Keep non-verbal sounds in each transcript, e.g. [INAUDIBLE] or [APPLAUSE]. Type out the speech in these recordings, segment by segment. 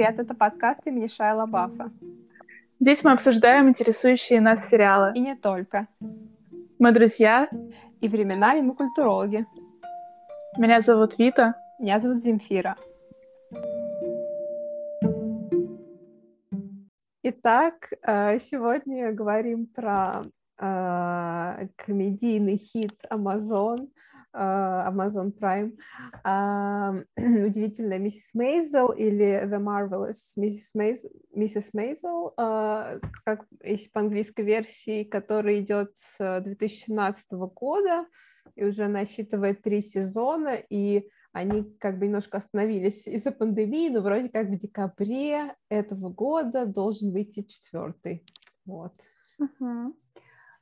привет, это подкаст имени Шайла Баффа. Здесь мы обсуждаем интересующие нас сериалы. И не только. Мы друзья. И временами мы культурологи. Меня зовут Вита. Меня зовут Земфира. Итак, э, сегодня говорим про э, комедийный хит Amazon – Amazon Prime, [CLEARS THROAT] удивительная миссис Мейзел или The Marvelous миссис Мейзел, uh, как по английской версии, который идет с 2017 года и уже насчитывает три сезона, и они как бы немножко остановились из-за пандемии, но вроде как в декабре этого года должен выйти четвертый. Вот. Uh-huh.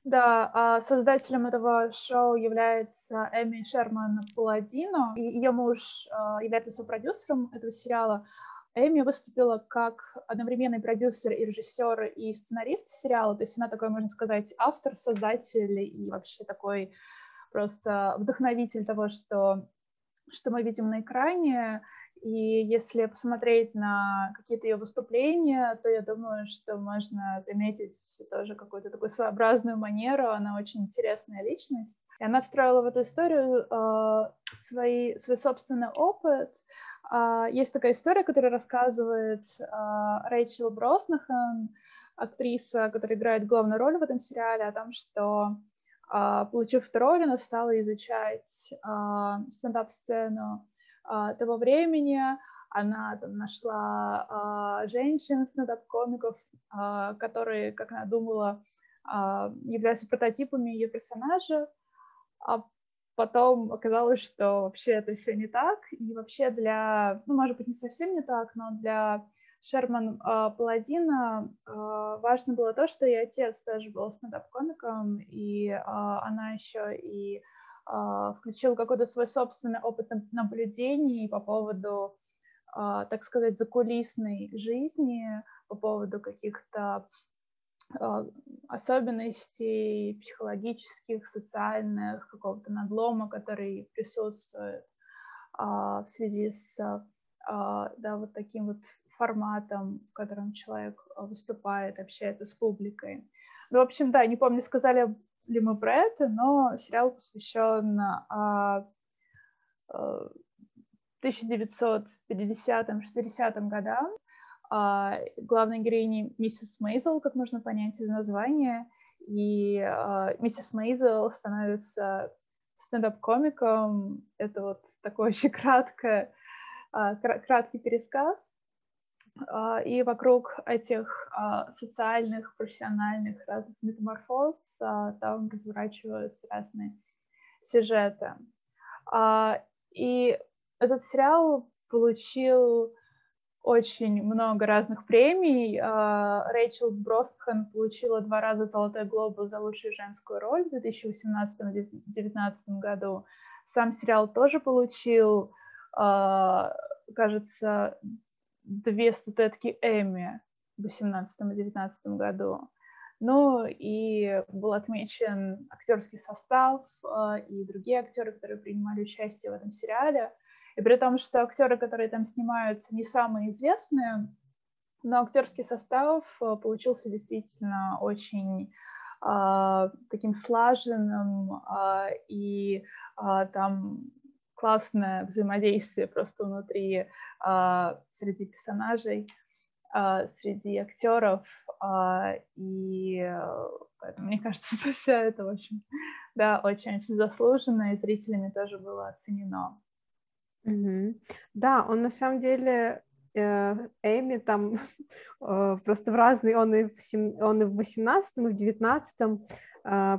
Да, а создателем этого шоу является Эми Шерман Паладино, ее муж а, является сопродюсером этого сериала. Эми выступила как одновременный продюсер и режиссер и сценарист сериала, то есть она такой, можно сказать, автор, создатель и вообще такой просто вдохновитель того, что, что мы видим на экране. И если посмотреть на какие-то ее выступления, то я думаю, что можно заметить тоже какую-то такую своеобразную манеру. Она очень интересная личность. И она встроила в эту историю э, свои, свой собственный опыт. Э, есть такая история, которую рассказывает э, Рэйчел Броснахан, актриса, которая играет главную роль в этом сериале, о том, что э, получив вторую она стала изучать э, стендап-сцену того времени. Она там нашла а, женщин, стендап-комиков, а, которые, как она думала, а, являются прототипами ее персонажа. А потом оказалось, что вообще это все не так. И вообще для, ну, может быть, не совсем не так, но для Шерман э, Паладина э, важно было то, что ее отец тоже был стендап-комиком, и э, она еще и а, включил какой-то свой собственный опыт наблюдений по поводу, а, так сказать, закулисной жизни, по поводу каких-то а, особенностей психологических, социальных, какого-то надлома, который присутствует в связи с да, вот таким вот форматом, в котором человек выступает, общается с публикой. Ну, в общем, да, не помню, сказали ли мы про это, но сериал посвящен а, а, 1950-60 годам. А, главной героиней миссис Мейзел, как можно понять из названия, и а, миссис Мейзел становится стендап-комиком. Это вот такой очень краткое, а, краткий пересказ. А, и вокруг этих а, социальных, профессиональных разных метаморфоз а, там разворачиваются разные сюжеты. И этот сериал получил очень много разных премий. Рэйчел Бростхан получила два раза «Золотой глобус» за лучшую женскую роль в 2018-2019 году. Сам сериал тоже получил, кажется, две статуэтки Эми в 18-19 году. Ну и был отмечен актерский состав э, и другие актеры, которые принимали участие в этом сериале. И при том, что актеры, которые там снимаются, не самые известные, но актерский состав э, получился действительно очень э, таким слаженным, э, и э, там классное взаимодействие просто внутри, а, среди персонажей, а, среди актеров, а, и поэтому мне [LAUGHS] кажется, что все это, общем, да, очень-очень заслуженно, и зрителями тоже было оценено. Mm-hmm. Да, он на самом деле э, Эми там [LAUGHS] э, просто в разные, он и в, сем, он и в 18 и в 19 а,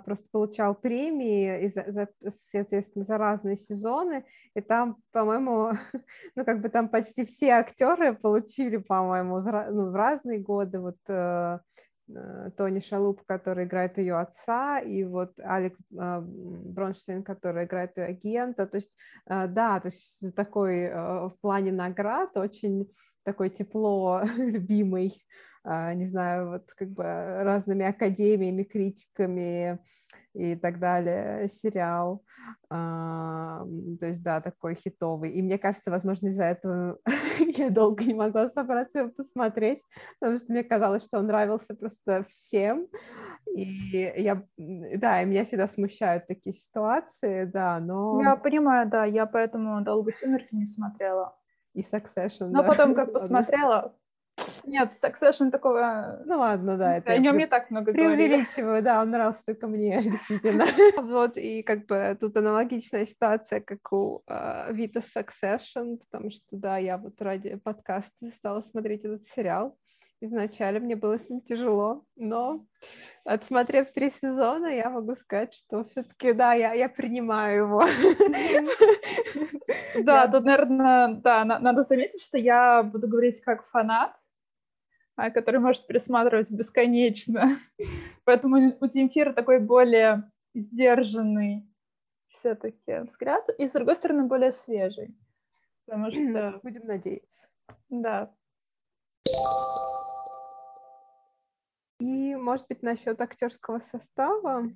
просто получал премии, и за, за, соответственно, за разные сезоны, и там, по-моему, [LAUGHS] ну, как бы там почти все актеры получили, по-моему, в, ну, в разные годы, вот э, э, Тони Шалуп, который играет ее отца, и вот Алекс э, Бронштейн, который играет ее агента, то есть, э, да, то есть такой э, в плане наград очень такой тепло [LAUGHS] любимый, а, не знаю, вот как бы разными академиями, критиками и так далее сериал. А, то есть, да, такой хитовый. И мне кажется, возможно, из-за этого [LAUGHS] я долго не могла собраться его посмотреть, потому что мне казалось, что он нравился просто всем. И я, да, и меня всегда смущают такие ситуации, да, но... Я понимаю, да, я поэтому долго «Сумерки» не смотрела. И «Succession», Но да. потом, как [LAUGHS] посмотрела, нет, Succession такого... Ну ладно, да. Это о нем не так много Преувеличиваю, говорили. да, он нравился только мне, [LAUGHS] действительно. Вот, и как бы тут аналогичная ситуация, как у uh, Vita Succession, потому что, да, я вот ради подкаста стала смотреть этот сериал. И вначале мне было с ним тяжело, но отсмотрев три сезона, я могу сказать, что все-таки, да, я, я принимаю его. [LAUGHS] Да, тут, наверное, да, надо заметить, что я буду говорить как фанат, который может пересматривать бесконечно. [LAUGHS] Поэтому у Земфира такой более сдержанный все-таки взгляд, и, с другой стороны, более свежий. Потому что... Будем надеяться. Да. И, может быть, насчет актерского состава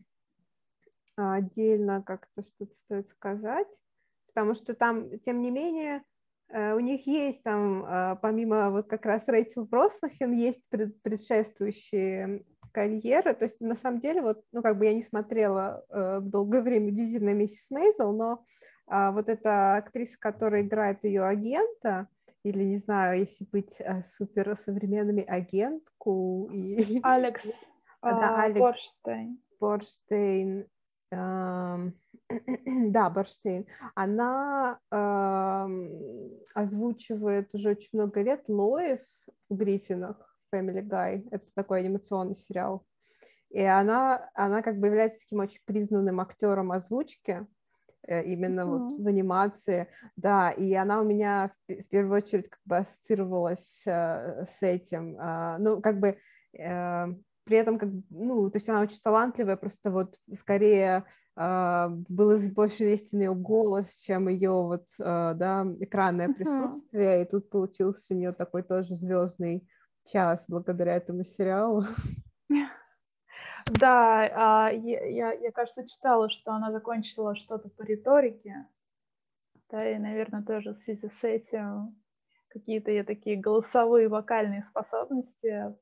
отдельно как-то что-то стоит сказать, потому что там, тем не менее, у них есть там, э, помимо вот как раз Рэйчел Броснахен, есть предшествующие карьеры, то есть на самом деле вот, ну как бы я не смотрела э, долгое время «Удивительная миссис Мейзел», но а, вот эта актриса, которая играет ее агента, или, не знаю, если быть э, супер современными, агентку и... Алекс. [LAUGHS] да, а, Алекс Борштейн. Борштейн. [CLEARS THROAT] Да, Борштейн. Она эм, озвучивает уже очень много лет Лоис в Гриффинах, Family Guy. Это такой анимационный сериал. И она, она как бы является таким очень признанным актером озвучки. Э, именно mm-hmm. вот в анимации, да, и она у меня в, в первую очередь как бы ассоциировалась э, с этим, э, ну, как бы э, при этом, как, ну, то есть она очень талантливая, просто вот скорее э, был больше известен ее голос, чем ее вот, э, да, экранное mm-hmm. присутствие, и тут получился у нее такой тоже звездный час благодаря этому сериалу. Да, а, я, я, кажется, читала, что она закончила что-то по риторике. Да, и, наверное, тоже в связи с этим какие-то ей такие голосовые вокальные способности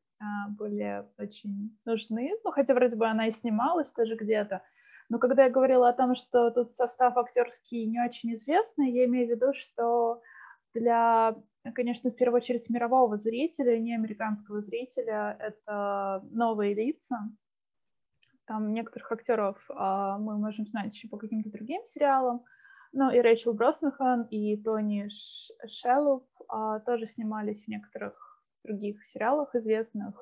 были очень нужны. Ну, хотя вроде бы она и снималась тоже где-то. Но когда я говорила о том, что тут состав актерский не очень известный, я имею в виду, что для, конечно, в первую очередь мирового зрителя, не американского зрителя, это новые лица, там некоторых актеров а, мы можем знать еще по каким-то другим сериалам. Ну и Рэйчел Броснахан, и Тони Шеллоп а, тоже снимались в некоторых других сериалах известных.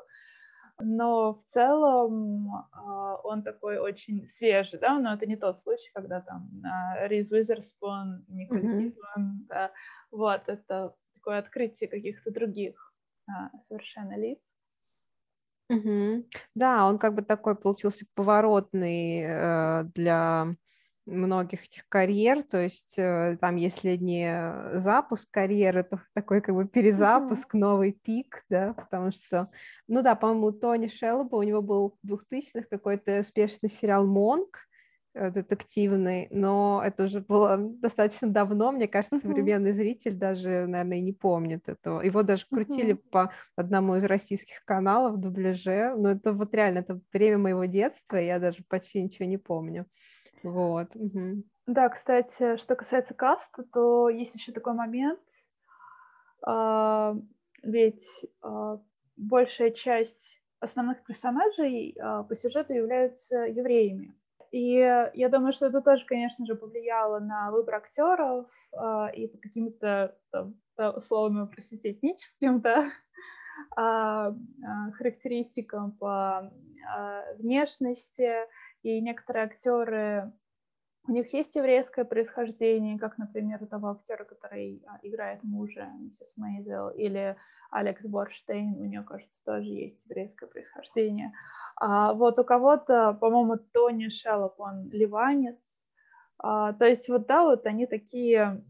Но в целом а, он такой очень свежий, да, но это не тот случай, когда там Риз Уизерспун, Николь mm-hmm. Кидман, да, вот, это такое открытие каких-то других а, совершенно лиц. Угу. Да, он как бы такой получился поворотный э, для многих этих карьер, то есть э, там, если не запуск карьеры, то [LAUGHS] такой как бы перезапуск, mm-hmm. новый пик, да, потому что, ну да, по-моему, Тони Шелба, у него был в 2000-х какой-то успешный сериал «Монк», Э, детективный, но это уже было достаточно давно, мне кажется, uh-huh. современный зритель даже, наверное, не помнит этого. Его даже крутили uh-huh. по одному из российских каналов в дубляже, но это вот реально, это время моего детства, я даже почти ничего не помню. Вот. Uh-huh. Да, кстати, что касается каста, то есть еще такой момент, а, ведь а, большая часть основных персонажей а, по сюжету являются евреями. И я думаю, что это тоже, конечно же, повлияло на выбор актеров и по каким-то условно, простите, этническим, да, [LAUGHS] характеристикам по внешности. И некоторые актеры у них есть еврейское происхождение, как, например, у того актера, который играет мужа миссис Мейзел, или Алекс Борштейн, у нее, кажется, тоже есть еврейское происхождение. А вот у кого-то, по-моему, Тони Шеллоп, он ливанец. А, то есть вот, да, вот они такие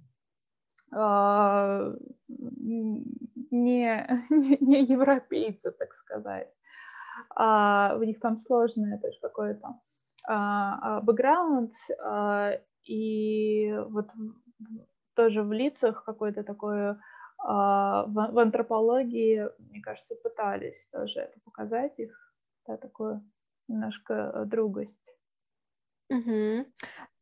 а, не, [LAUGHS] не, не европейцы, так сказать. А, у них там сложный тоже какой-то а, а, бэкграунд, а, и вот тоже в лицах какой-то такой а, в, в антропологии, мне кажется, пытались тоже это показать их, да, такую немножко э, другость. Угу.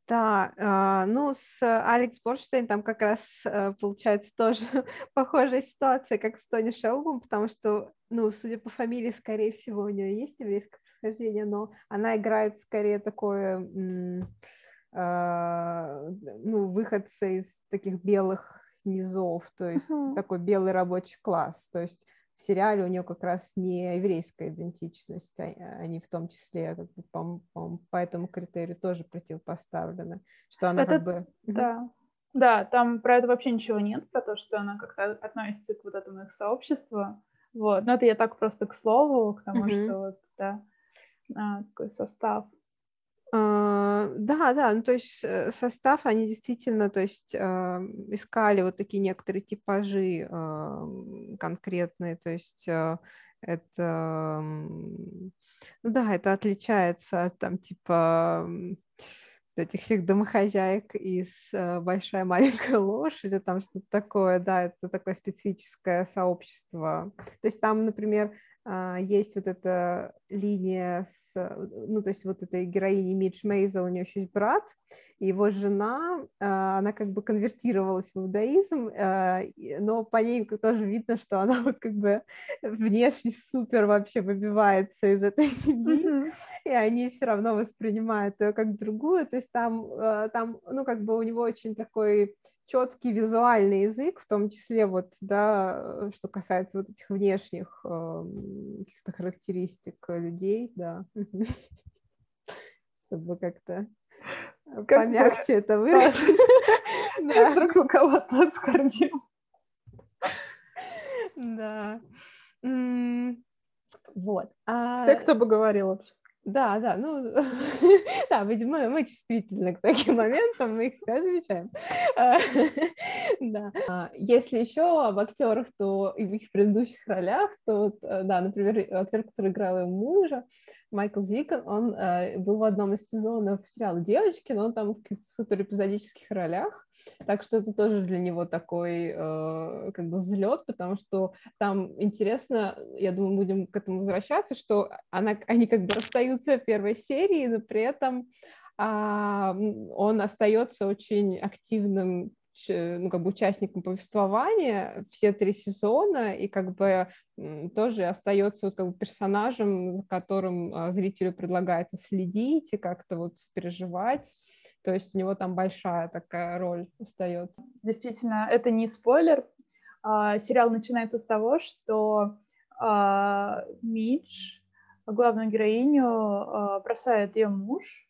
Да, э, ну с Алекс Борштейн там как раз э, получается тоже [LAUGHS] похожая ситуация, как с Тони Шелбом, потому что, ну, судя по фамилии, скорее всего, у нее есть еврейское происхождение, но она играет скорее такое, э, ну, выходца из таких белых низов, то есть uh-huh. такой белый рабочий класс, то есть в сериале у нее как раз не еврейская идентичность, а, они в том числе как бы, по, по, по этому критерию тоже противопоставлены, что она это, как бы... Да. Да, там про это вообще ничего нет, про то, что она как-то относится к вот этому их сообществу. Вот. Но это я так просто к слову, к тому, mm-hmm. что вот, да, а, такой состав. А, да, да, ну то есть э, состав, они действительно, то есть а, искали вот такие некоторые типажи а, конкретные, то есть это, ну да, это отличается от там типа этих всех домохозяек из «Большая маленькая ложь» или там что-то такое, да, это такое специфическое сообщество. То есть там, например, есть вот эта линия с, ну, то есть вот этой героини Мидж Мейзел, у нее еще есть брат, и его жена, а, она как бы конвертировалась в иудаизм, а, но по ней тоже видно, что она вот как бы внешне супер вообще выбивается из этой [LAUGHS] семьи, mm-hmm. и они все равно воспринимают ее как другую, то есть там, там, ну, как бы у него очень такой четкий визуальный язык, в том числе вот, да, э, что касается вот этих внешних э, каких-то характеристик людей, да, [LAUGHS] чтобы как-то как помягче это [LAUGHS] выразить. [LAUGHS] Вдруг кого-то отскорбил. Да. Вот. А... Те, кто бы говорил вообще. Да, да, ну, [LAUGHS] да, видимо, мы чувствительны к таким моментам, мы их всегда замечаем. [LAUGHS] да. А, если еще об актерах, то и в их предыдущих ролях, то, э, да, например, актер, который играл его мужа, Майкл Зикон, он э, был в одном из сезонов сериала «Девочки», но он там в каких-то супер эпизодических ролях, так что это тоже для него такой э, как бы взлет, потому что там интересно, я думаю, будем к этому возвращаться, что она, они как бы расстаются в первой серии, но при этом а, он остается очень активным ну, как бы участником повествования все три сезона и как бы тоже остается вот как бы персонажем, за которым а, зрителю предлагается следить и как-то вот переживать. То есть у него там большая такая роль остается. Действительно, это не спойлер. А, сериал начинается с того, что а, Мидж, главную героиню, а, бросает ее муж,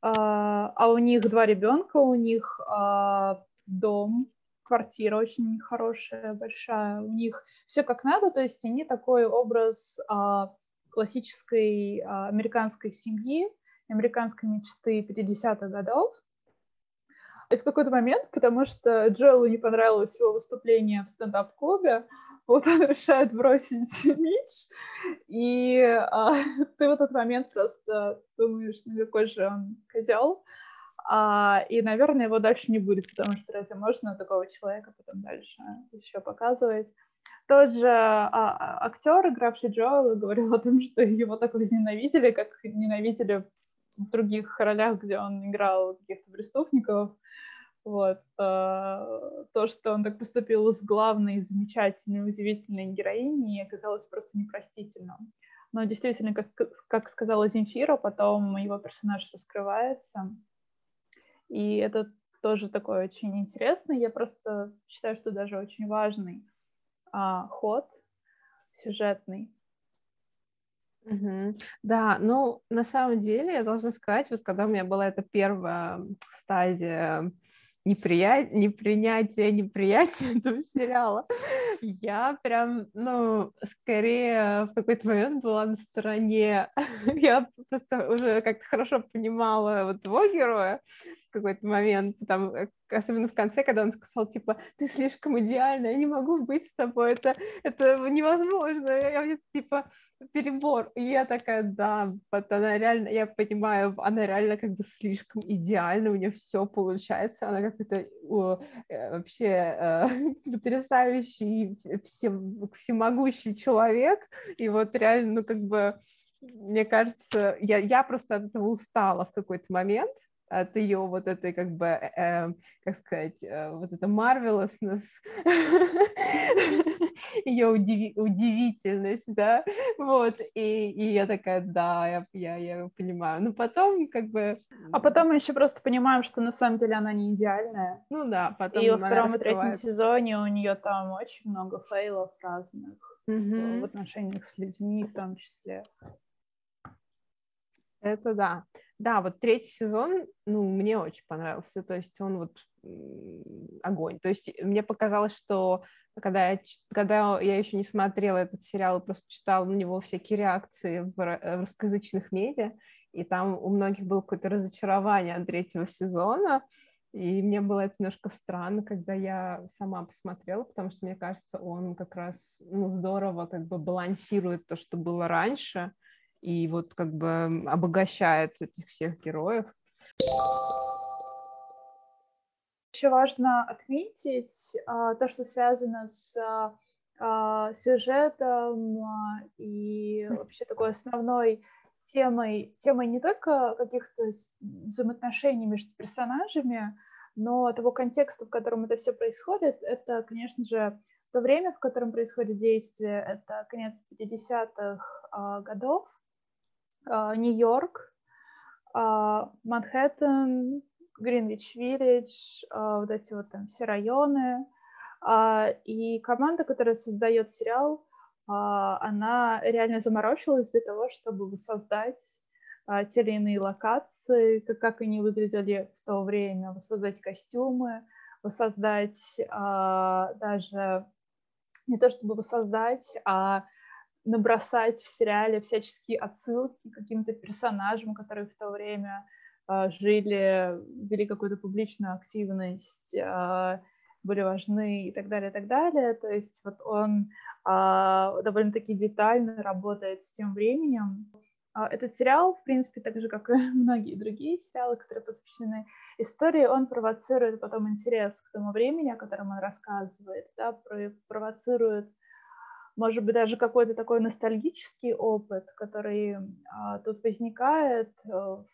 а, у них два ребенка, у них дом, квартира очень хорошая, большая, у них все как надо, то есть они такой образ классической американской семьи, американской мечты 50-х годов. И в какой-то момент, потому что Джоэлу не понравилось его выступление в стендап-клубе, вот он решает бросить [LAUGHS] Мидж, и а, [LAUGHS] ты в этот момент просто думаешь, ну какой же он козел, а, и, наверное, его дальше не будет, потому что разве можно такого человека потом дальше еще показывать? Тот же а, а актер, игравший Джоэла, говорил о том, что его так возненавидели, как ненавидели других ролях, где он играл каких-то преступников. Вот. Э, то, что он так поступил с главной, замечательной, удивительной героиней, оказалось просто непростительным. Но действительно, как, как сказала Земфира, потом его персонаж раскрывается. И это тоже такой очень интересный. Я просто считаю, что даже очень важный а, ход сюжетный. Угу. Да, ну, на самом деле, я должна сказать, вот когда у меня была эта первая стадия неприя... непринятия, неприятия [LAUGHS] этого сериала, я прям, ну, скорее в какой-то момент была на стороне, [LAUGHS] я просто уже как-то хорошо понимала вот его героя, какой-то момент, там, э, особенно в конце, когда он сказал, типа, ты слишком идеальна, я не могу быть с тобой, это, это невозможно, я, я типа, перебор. И я такая, да, вот она реально, я понимаю, она реально как бы слишком идеальна, у нее все получается, она как-то э, вообще э, [LAUGHS] потрясающий, все, всемогущий человек, и вот реально, ну, как бы, мне кажется, я, я просто от этого устала в какой-то момент, от ее вот этой, как бы, э, э как сказать, э, вот это marvelousness, ее удиви- удивительность, да, вот, и, и я такая, да, я, я, я понимаю, но потом, как бы... А потом мы еще просто понимаем, что на самом деле она не идеальная. Ну да, потом И во втором и третьем сезоне у нее там очень много фейлов разных mm-hmm. в отношениях с людьми в том числе. Это да. Да, вот третий сезон, ну, мне очень понравился, то есть он вот огонь. То есть мне показалось, что когда я, когда я еще не смотрела этот сериал, просто читала на него всякие реакции в, в русскоязычных медиа, и там у многих было какое-то разочарование от третьего сезона, и мне было это немножко странно, когда я сама посмотрела, потому что, мне кажется, он как раз ну, здорово как бы балансирует то, что было раньше, и вот как бы обогащает этих всех героев. Еще важно отметить а, то, что связано с а, сюжетом а, и вообще такой основной темой, темой не только каких-то взаимоотношений между персонажами, но того контекста, в котором это все происходит, это, конечно же, то время, в котором происходит действие, это конец 50-х годов, а, Нью-Йорк, а, Манхэттен, Гринвич-Виллидж, а, вот эти вот там все районы. И команда, которая создает сериал, она реально заморочилась для того, чтобы воссоздать те или иные локации, как, как они выглядели в то время, воссоздать костюмы, воссоздать даже не то чтобы воссоздать, а набросать в сериале всяческие отсылки к каким-то персонажам, которые в то время э, жили, вели какую-то публичную активность, э, были важны и так далее, и так далее. То есть вот он э, довольно-таки детально работает с тем временем. Этот сериал, в принципе, так же, как и [LAUGHS] многие другие сериалы, которые посвящены истории, он провоцирует потом интерес к тому времени, о котором он рассказывает, да, провоцирует может быть, даже какой-то такой ностальгический опыт, который а, тут возникает а, в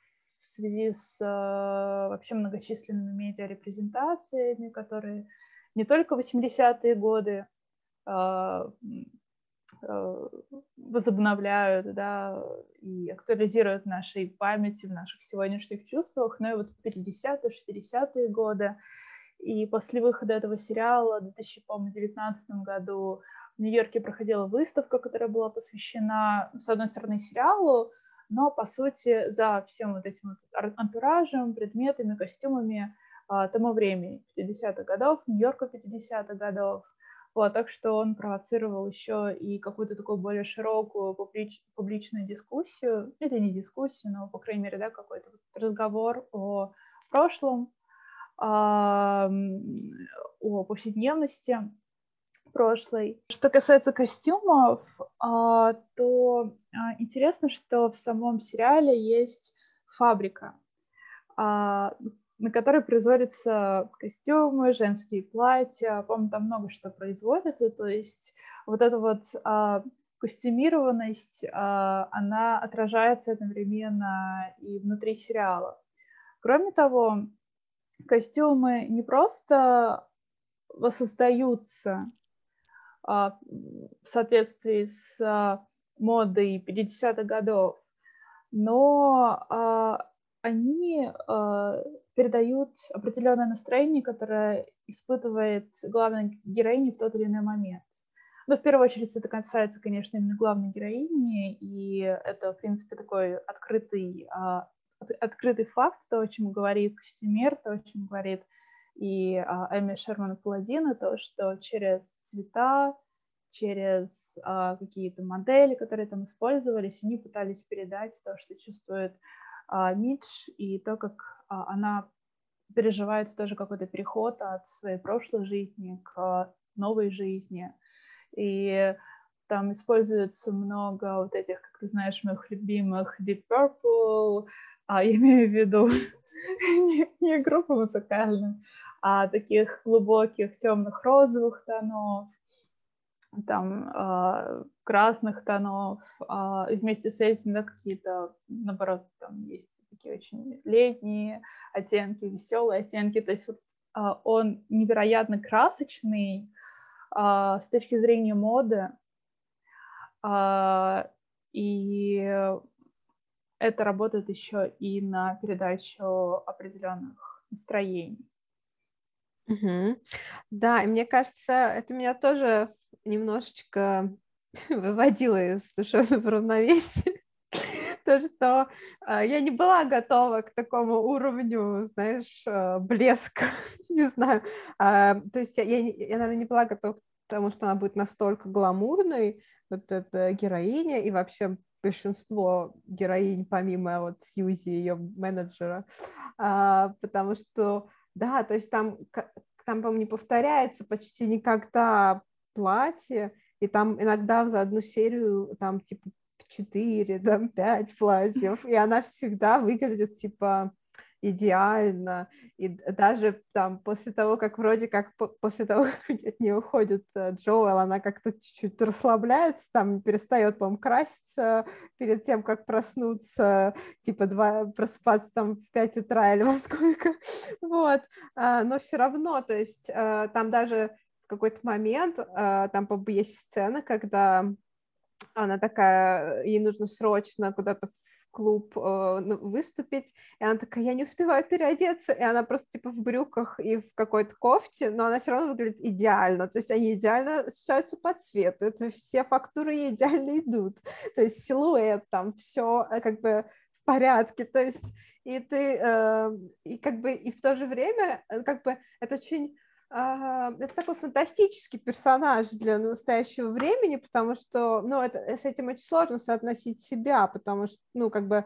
связи с а, вообще многочисленными медиарепрезентациями, которые не только в 80-е годы а, а, возобновляют да, и актуализируют в нашей памяти, в наших сегодняшних чувствах, но и вот 50-е, 60-е годы. И после выхода этого сериала в 2019 году в Нью-Йорке проходила выставка, которая была посвящена, с одной стороны, сериалу, но, по сути, за всем вот этим антуражем, предметами, костюмами а, тому времени, 50-х годов, Нью-Йорка 50-х годов. Вот, так что он провоцировал еще и какую-то такую более широкую публич, публичную дискуссию, или не дискуссию, но, по крайней мере, да, какой-то разговор о прошлом, о повседневности прошлой. Что касается костюмов, а, то а, интересно, что в самом сериале есть фабрика, а, на которой производятся костюмы, женские платья, по-моему, там много что производится, то есть вот эта вот костюмированность, она отражается одновременно и внутри сериала. Кроме того, костюмы не просто воссоздаются а, в соответствии с а, модой 50-х годов, но а, они передают определенное настроение, которое испытывает главная героиня в тот или иной момент. Но в первую очередь это касается, конечно, именно главной героини, и это, в принципе, такой открытый, открытый факт, то, о чем говорит костюмер, то, о чем говорит и а, Эми Шерман Паладина, то, что через цвета, через а, какие-то модели, которые там использовались, они пытались передать то, что чувствует а, Мидж, и то, как а, она переживает тоже какой-то переход от своей прошлой жизни к новой жизни. И там используется много вот этих, как ты знаешь, моих любимых Deep Purple, а имею в виду [LAUGHS] не, не группу музыкальную, а таких глубоких темных розовых тонов, там э, красных тонов, э, вместе с этим, да, какие-то, наоборот, там есть такие очень летние оттенки, веселые оттенки, то есть вот, э, он невероятно красочный э, с точки зрения моды, э, и это работает еще и на передачу определенных настроений. Угу. Да, и мне кажется, это меня тоже немножечко [LAUGHS] выводило из душевного равновесия. [LAUGHS] То, что э, я не была готова к такому уровню, знаешь, э, блеска, [LAUGHS] не знаю. Э, то есть я, я, я, наверное, не была готова к тому, что она будет настолько гламурной, вот эта героиня, и вообще большинство героинь, помимо вот Сьюзи, ее менеджера, а, потому что, да, то есть там, там, по-моему, не повторяется почти никогда платье, и там иногда за одну серию там типа четыре, там пять платьев, и она всегда выглядит типа идеально, и даже там после того, как вроде как после того, [LAUGHS] как от нее уходит э, Джоэл, она как-то чуть-чуть расслабляется, там перестает, по-моему, краситься перед тем, как проснуться, типа два, просыпаться там в 5 утра или во сколько, [LAUGHS] вот, а, но все равно, то есть э, там даже в какой-то момент, э, там, есть сцена, когда она такая, ей нужно срочно куда-то клуб э, ну, выступить, и она такая, я не успеваю переодеться, и она просто типа в брюках и в какой-то кофте, но она все равно выглядит идеально, то есть они идеально сочетаются по цвету, это все фактуры идеально идут, то есть силуэт там, все э, как бы в порядке, то есть и ты, э, и как бы, и в то же время, э, как бы, это очень это такой фантастический персонаж для настоящего времени, потому что, ну, это, с этим очень сложно соотносить себя, потому что, ну, как бы,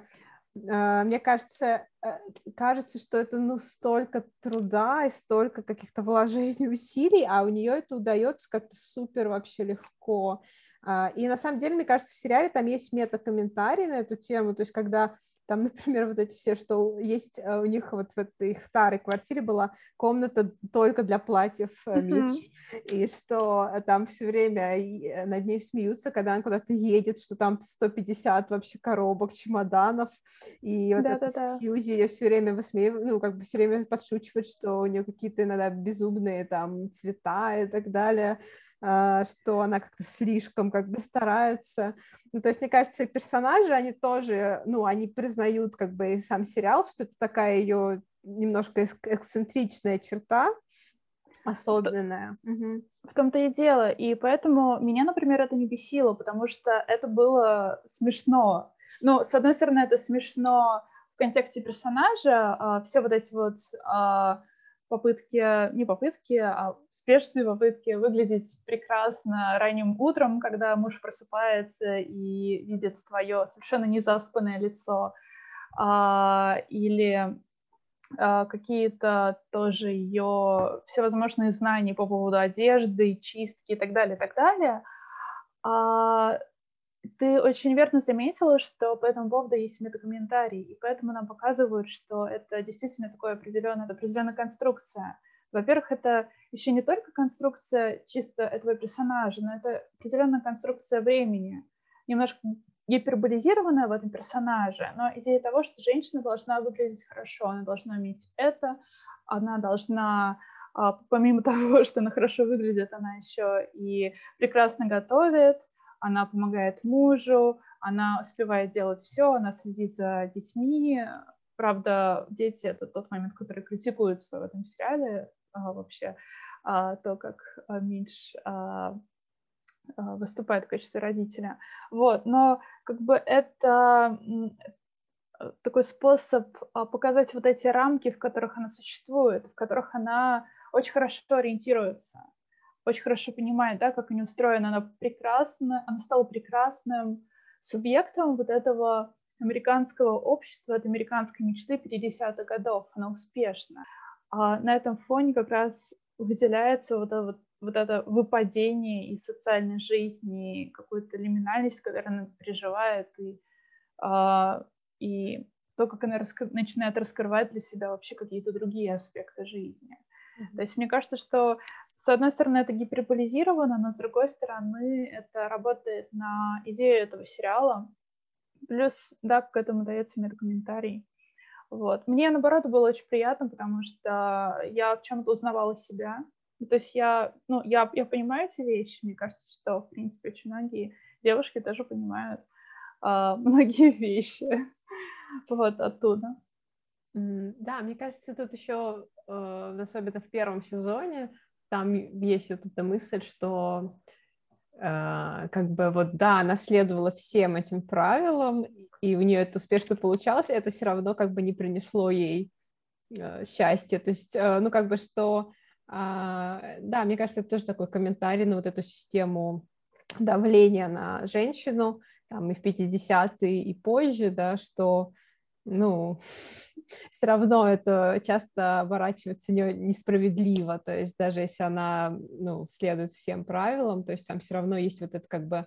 а, мне кажется, э, кажется, что это, ну, столько труда и столько каких-то вложений, усилий, а у нее это удается как-то супер вообще легко. А, и на самом деле, мне кажется, в сериале там есть мета-комментарий на эту тему, то есть когда там, [LAUGHS] например, вот эти все, что есть э, у них вот в этой их старой квартире была комната только для платьев э, Мидж, mm-hmm. и что там все время э, над ней смеются, когда она куда-то едет, что там 150 вообще коробок, чемоданов, и вот да, эта да, Сьюзи ее все время высмеивает, ну, как бы все время подшучивает, что у нее какие-то иногда безумные там цвета и так далее, что она как-то слишком как бы старается. Ну, то есть, мне кажется, персонажи, они тоже, ну, они признают как бы и сам сериал, что это такая ее немножко эксцентричная черта, особенная. Угу. В том-то и дело. И поэтому меня, например, это не бесило, потому что это было смешно. Ну, с одной стороны, это смешно в контексте персонажа, а, все вот эти вот попытки, не попытки, а успешные попытки выглядеть прекрасно ранним утром, когда муж просыпается и видит твое совершенно незаспанное лицо, а, или а, какие-то тоже ее всевозможные знания по поводу одежды, чистки и так далее, и так далее. А, ты очень верно заметила, что по этому поводу есть метакомментарий, и поэтому нам показывают, что это действительно такое определенное, это определенная конструкция. Во-первых, это еще не только конструкция чисто этого персонажа, но это определенная конструкция времени, немножко гиперболизированная в этом персонаже, но идея того, что женщина должна выглядеть хорошо, она должна иметь это, она должна а, помимо [LAUGHS] того, что она хорошо выглядит, она еще и прекрасно готовит, она помогает мужу, она успевает делать все, она следит за детьми. Правда, дети — это тот момент, который критикуется в этом сериале а, вообще, а, то, как а, Мидж а, а, выступает в качестве родителя. Вот, но как бы это такой способ а, показать вот эти рамки, в которых она существует, в которых она очень хорошо ориентируется очень хорошо понимает, да, как они устроены. Она прекрасна, она стала прекрасным субъектом вот этого американского общества, от американской мечты 50-х годов. Она успешна. а на этом фоне как раз выделяется вот это, вот, вот это выпадение из социальной жизни, какую-то лиминальность, которую она переживает, и, а, и то, как она раскры... начинает раскрывать для себя вообще какие-то другие аспекты жизни. Mm-hmm. То есть мне кажется, что с одной стороны это гиперболизировано, но с другой стороны это работает на идею этого сериала. Плюс, да, к этому дается комментарий. Вот. Мне, наоборот, было очень приятно, потому что я в чем-то узнавала себя. То есть я, ну, я, я понимаю эти вещи. Мне кажется, что, в принципе, очень многие девушки тоже понимают э, [LAUGHS] многие вещи вот оттуда. Да, мне кажется, тут еще, э, особенно в первом сезоне, там есть вот эта мысль, что э, как бы вот да, она следовала всем этим правилам, и у нее это успешно получалось, это все равно как бы не принесло ей э, счастья. То есть, э, ну как бы что, э, да, мне кажется, это тоже такой комментарий на вот эту систему давления на женщину, там и в 50-е, и позже, да, что, ну, все равно это часто оборачивается не, несправедливо, то есть даже если она, ну, следует всем правилам, то есть там все равно есть вот это как бы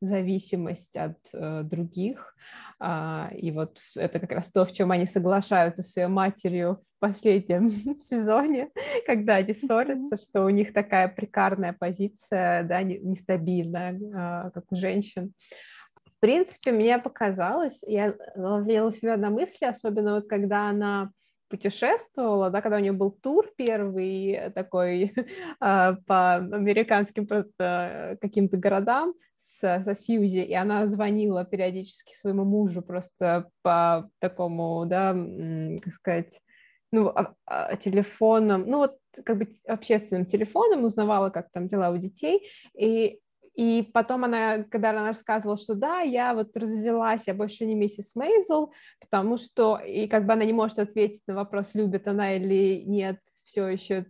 зависимость от э, других. А, и вот это как раз то, в чем они соглашаются с ее матерью в последнем [LAUGHS] сезоне, когда они ссорятся, что у них такая прикарная позиция, да, нестабильная, а, как у женщин. Принципе, мне показалось, я ловила себя на мысли, особенно вот когда она путешествовала, да, когда у нее был тур первый такой [LAUGHS] а, по американским просто каким-то городам, со Сьюзи, и она звонила периодически своему мужу просто по такому, да, как сказать, ну, а, а, телефоном, ну, вот как бы общественным телефоном, узнавала, как там дела у детей, и и потом она, когда она рассказывала, что да, я вот развелась, я больше не миссис Мейзел, потому что, и как бы она не может ответить на вопрос, любит она или нет все еще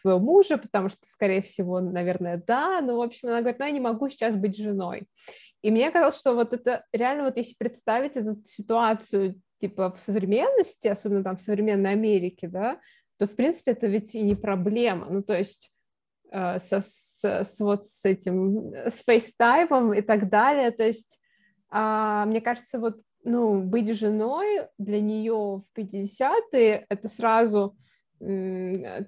своего мужа, потому что, скорее всего, наверное, да, но, в общем, она говорит, ну, я не могу сейчас быть женой. И мне казалось, что вот это реально, вот если представить эту ситуацию, типа, в современности, особенно там в современной Америке, да, то, в принципе, это ведь и не проблема. Ну, то есть э, со, с, с, вот с этим, с фейстаймом и так далее, то есть э, мне кажется, вот, ну, быть женой для нее в 50-е, это сразу Э,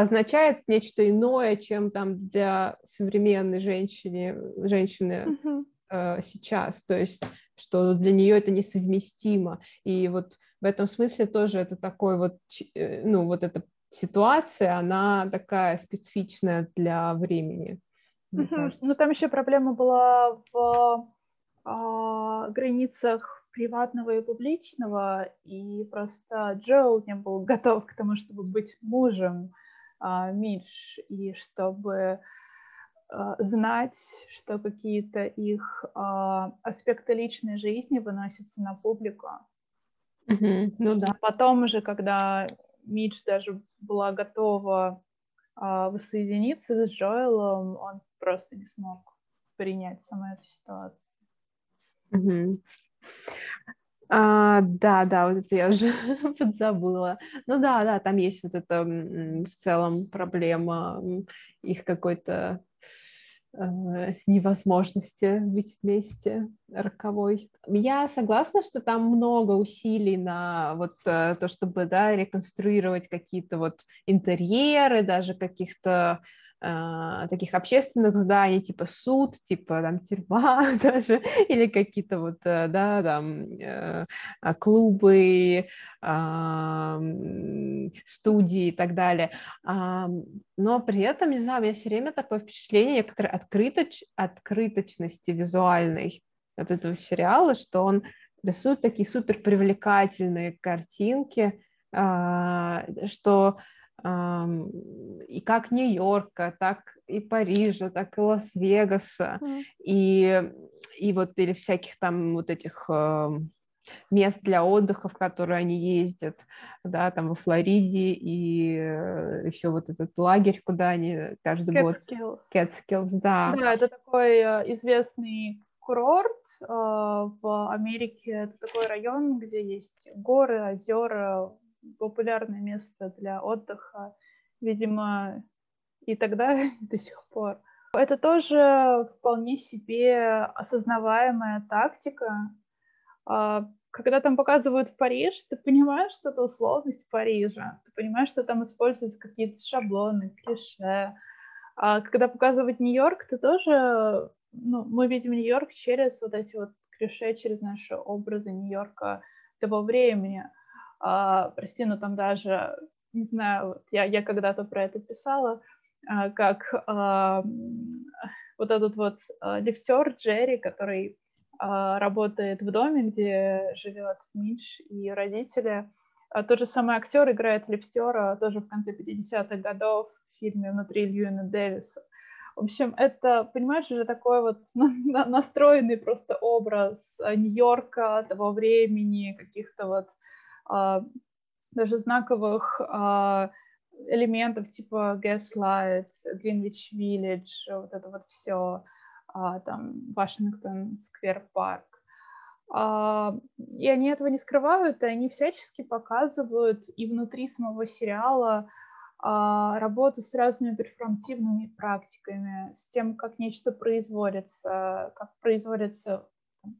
означает нечто иное, чем там для современной женщины, женщины uh-huh. э, сейчас. То есть, что для нее это несовместимо. И вот в этом смысле тоже это такой вот, э, ну, вот эта ситуация, она такая специфичная для времени. Uh-huh. Ну, там еще проблема была в э, границах приватного и публичного, и просто Джоэл не был готов к тому, чтобы быть мужем а, Мидж, и чтобы а, знать, что какие-то их а, аспекты личной жизни выносятся на публику. Mm-hmm. Ну да. Потом уже, когда Мидж даже была готова а, воссоединиться с Джоэлом, он просто не смог принять саму эту ситуацию. Mm-hmm. А, да, да, вот это я уже [LAUGHS] подзабыла. Ну да, да, там есть вот эта в целом проблема их какой-то невозможности быть вместе роковой. Я согласна, что там много усилий на вот э, то, чтобы, да, реконструировать какие-то вот интерьеры, даже каких-то таких общественных зданий, типа суд, типа там тюрьма [LAUGHS] даже, или какие-то вот, э, да, там э, а, клубы, студии и так далее. Но при этом, не знаю, у меня все время такое впечатление некоторой открыточ... открыточности визуальной от этого сериала, что он рисует такие супер привлекательные картинки, а, что и как Нью-Йорка, так и Парижа, так и Лас-Вегаса, mm. и, и вот или всяких там вот этих мест для отдыха, в которые они ездят, да, там во Флориде, и э, еще вот этот лагерь, куда они каждый Catskills. год... Catskills, да. Да, это такой э, известный курорт э, в Америке, это такой район, где есть горы, озера, популярное место для отдыха, видимо, и тогда, [LAUGHS] и до сих пор. Это тоже вполне себе осознаваемая тактика. А, когда там показывают Париж, ты понимаешь, что это условность Парижа, ты понимаешь, что там используются какие-то шаблоны, клише. А когда показывают Нью-Йорк, ты тоже, ну, мы видим Нью-Йорк через вот эти вот клише, через наши образы Нью-Йорка того времени. А, прости, но там даже, не знаю, вот я, я когда-то про это писала, а, как а, вот этот вот а, лифтер Джерри, который работает в доме, где живет Мич и родители. Тот же самый актер играет лифтера тоже в конце 50-х годов в фильме «Внутри Льюина Дэвиса». В общем, это, понимаешь, уже такой вот [LAUGHS] настроенный просто образ Нью-Йорка того времени, каких-то вот даже знаковых элементов типа Gaslight, Greenwich Village, вот это вот все, а, там, Вашингтон Сквер Парк. А, и они этого не скрывают, и они всячески показывают и внутри самого сериала а, работу с разными перформативными практиками, с тем, как нечто производится, как производится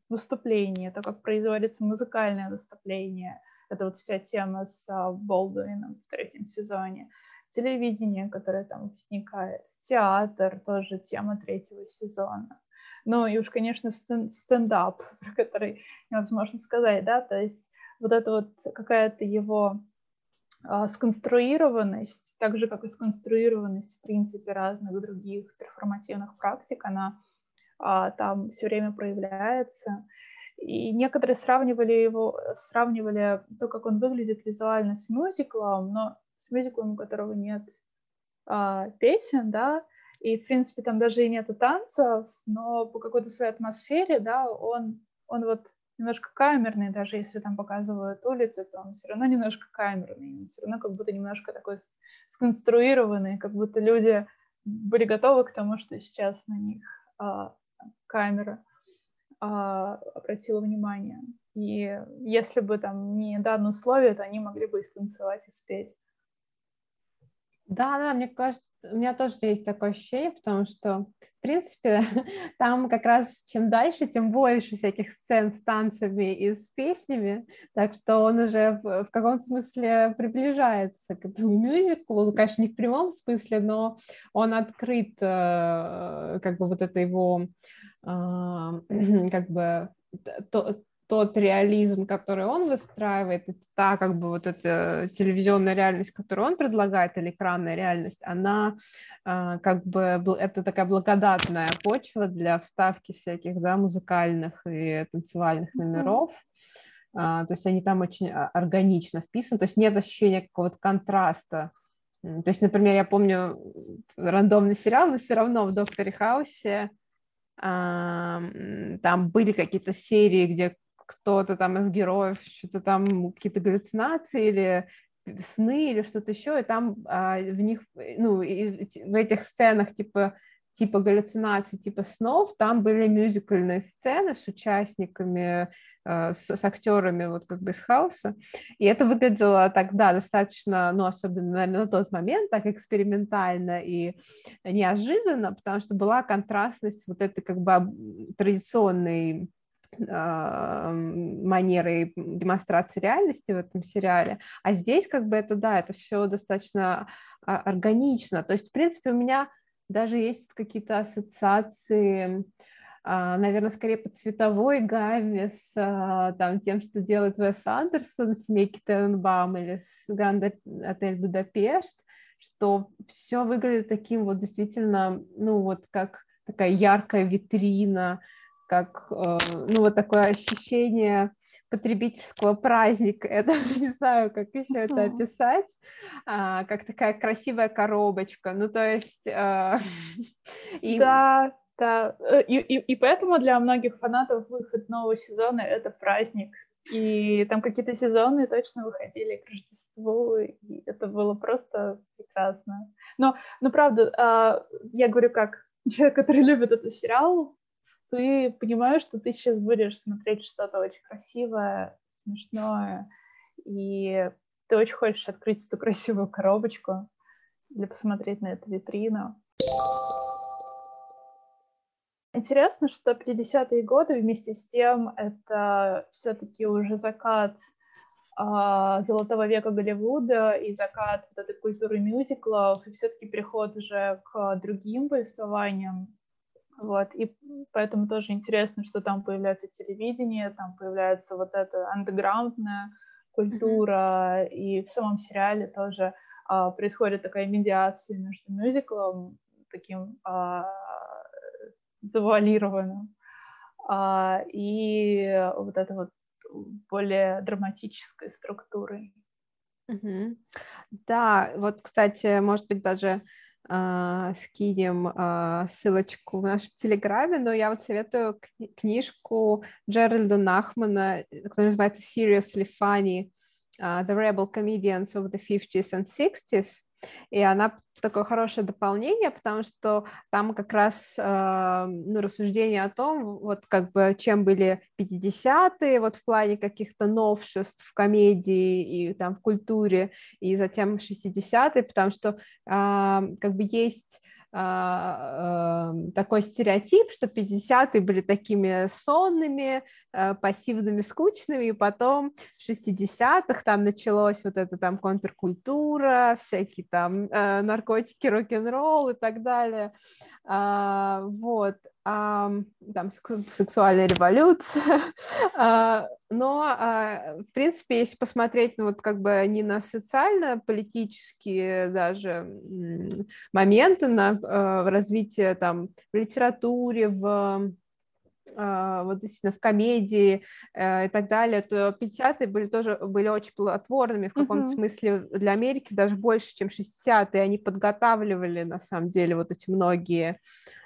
выступление, то, как производится музыкальное выступление, это вот вся тема с а, Болдуином в третьем сезоне. Телевидение, которое там возникает. Театр, тоже тема третьего сезона. Ну и уж, конечно, стендап, [LAUGHS] про который невозможно сказать, да, то есть вот это вот какая-то его а, сконструированность, так же, как и сконструированность, в принципе, разных других перформативных практик, она а, там все время проявляется. И некоторые сравнивали его, сравнивали то, как он выглядит визуально с мюзиклом, но с мюзиклом, у которого нет а, песен, да, и, в принципе, там даже и нету танцев, но по какой-то своей атмосфере, да, он, он вот немножко камерный, даже если там показывают улицы, то он все равно немножко камерный, все равно как будто немножко такой сконструированный, как будто люди были готовы к тому, что сейчас на них а, камера а, обратила внимание. И если бы там не данное условие, то они могли бы и станцевать, и спеть. Да, да, мне кажется, у меня тоже есть такое ощущение, потому что, в принципе, [LAUGHS] там как раз чем дальше, тем больше всяких сцен с танцами и с песнями, так что он уже в, в каком-то смысле приближается к этому мюзиклу, ну, конечно, не в прямом смысле, но он открыт, э, как бы вот это его [CLEARS THROAT] как бы то, тот реализм, который он выстраивает, та как бы вот эта телевизионная реальность, которую он предлагает, или экранная реальность, она а, как бы это такая благодатная почва для вставки всяких, да, музыкальных и танцевальных номеров. Mm-hmm. То есть они там очень органично вписаны, то есть нет ощущения какого-то контраста. То есть, например, я помню рандомный сериал, но все равно в «Докторе Хаусе» там были какие-то серии, где кто-то там из героев что-то там какие-то галлюцинации или сны или что-то еще, и там а, в них, ну, и в этих сценах типа типа галлюцинаций, типа снов, там были мюзикальные сцены с участниками, с, с актерами вот как бы из хаоса, и это выглядело тогда достаточно, ну, особенно, наверное, на тот момент, так экспериментально и неожиданно, потому что была контрастность вот этой как бы традиционной а, манеры демонстрации реальности в этом сериале, а здесь как бы это, да, это все достаточно а, органично, то есть, в принципе, у меня даже есть какие-то ассоциации, наверное, скорее по цветовой гамме с а, там, тем, что делает Вес Андерсон, Семейки Тенбаум или с Гранд Отель Будапешт, что все выглядит таким вот действительно, ну вот как такая яркая витрина, как, э, ну вот такое ощущение потребительского праздника, я даже не знаю, как еще это описать, а, как такая красивая коробочка, ну то есть... А, [LAUGHS] и... Да, да, э, и, и, и поэтому для многих фанатов выход нового сезона — это праздник, и там какие-то сезоны точно выходили к Рождеству, и это было просто прекрасно. Но, но правда, а, я говорю как [LAUGHS] человек, который любит этот сериал, ты понимаешь, что ты сейчас будешь смотреть что-то очень красивое, смешное, и ты очень хочешь открыть эту красивую коробочку или посмотреть на эту витрину. Интересно, что 50-е годы вместе с тем это все-таки уже закат а, золотого века Голливуда и закат вот этой культуры мюзиклов, и все-таки переход уже к другим повествованиям. Вот, и поэтому тоже интересно, что там появляется телевидение, там появляется вот эта андеграундная культура, mm-hmm. и в самом сериале тоже а, происходит такая медиация между мюзиклом, таким а, завуалированным, а, и вот это вот более драматической структурой. Угу. Да, вот, кстати, может быть, даже э, скинем э, ссылочку в нашем телеграме, но я вот советую кни- книжку Джеральда Нахмана, которая называется Seriously Funny, uh, The Rebel Comedians of the 50s and 60s. И она такое хорошее дополнение, потому что там как раз э, ну, рассуждение о том, вот как бы чем были 50-е, вот в плане каких-то новшеств в комедии и там в культуре, и затем 60-е, потому что э, как бы есть такой стереотип, что 50-е были такими сонными, э, пассивными, скучными, и потом в 60-х там началось вот это там контркультура, всякие там э, наркотики, рок-н-ролл и так далее. А, вот, а, там сексуальная революция, [LAUGHS] а, но, а, в принципе, если посмотреть, ну, вот как бы не на социально-политические даже моменты, на а, развитие там в литературе, в вот действительно в комедии э, и так далее, то 50-е были тоже были очень плодотворными в каком-то uh-huh. смысле для Америки, даже больше, чем 60-е. Они подготавливали, на самом деле, вот эти многие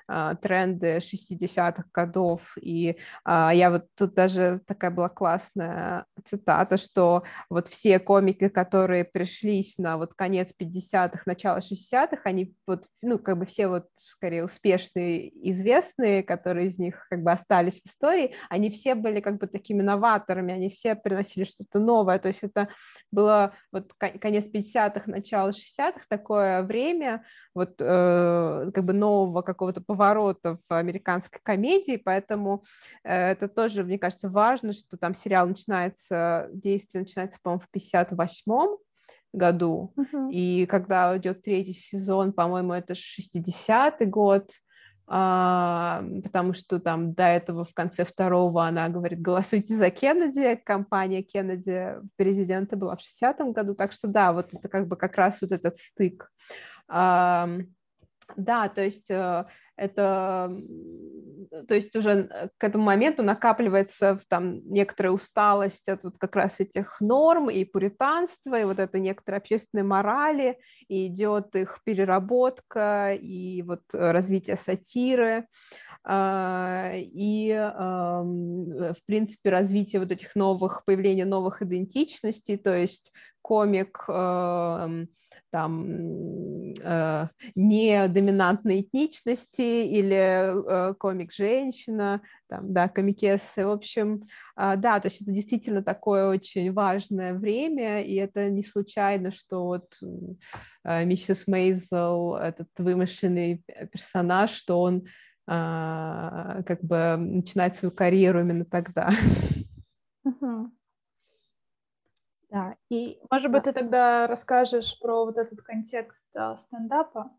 тренды 60-х годов. И а, я вот тут даже такая была классная цитата, что вот все комики, которые пришлись на вот конец 50-х, начало 60-х, они вот, ну, как бы все вот скорее успешные, известные, которые из них как бы остались в истории, они все были как бы такими новаторами, они все приносили что-то новое, то есть это было вот конец 50-х, начало 60-х, такое время вот э, как бы нового какого-то поворотов американской комедии, поэтому э, это тоже, мне кажется, важно, что там сериал начинается, действие начинается, по-моему, в 58-м году, uh-huh. и когда идет третий сезон, по-моему, это 60-й год, а, потому что там до этого в конце второго она говорит, голосуйте за Кеннеди, компания Кеннеди президента была в 60-м году, так что да, вот это как бы как раз вот этот стык. А, да, то есть э, это, то есть уже к этому моменту накапливается там некоторая усталость от вот как раз этих норм и пуританства, и вот это некоторые общественные морали, и идет их переработка, и вот развитие сатиры, а, и, в принципе, развитие вот этих новых, появления новых идентичностей, то есть комик там э, не доминантной этничности или э, комик-женщина, там, да, комикесы, в общем, э, да, то есть это действительно такое очень важное время, и это не случайно, что вот э, миссис Мейзел, этот вымышленный персонаж, что он э, как бы начинает свою карьеру именно тогда. Uh-huh. Да, и, может быть, ты тогда расскажешь про вот этот контекст а, стендапа?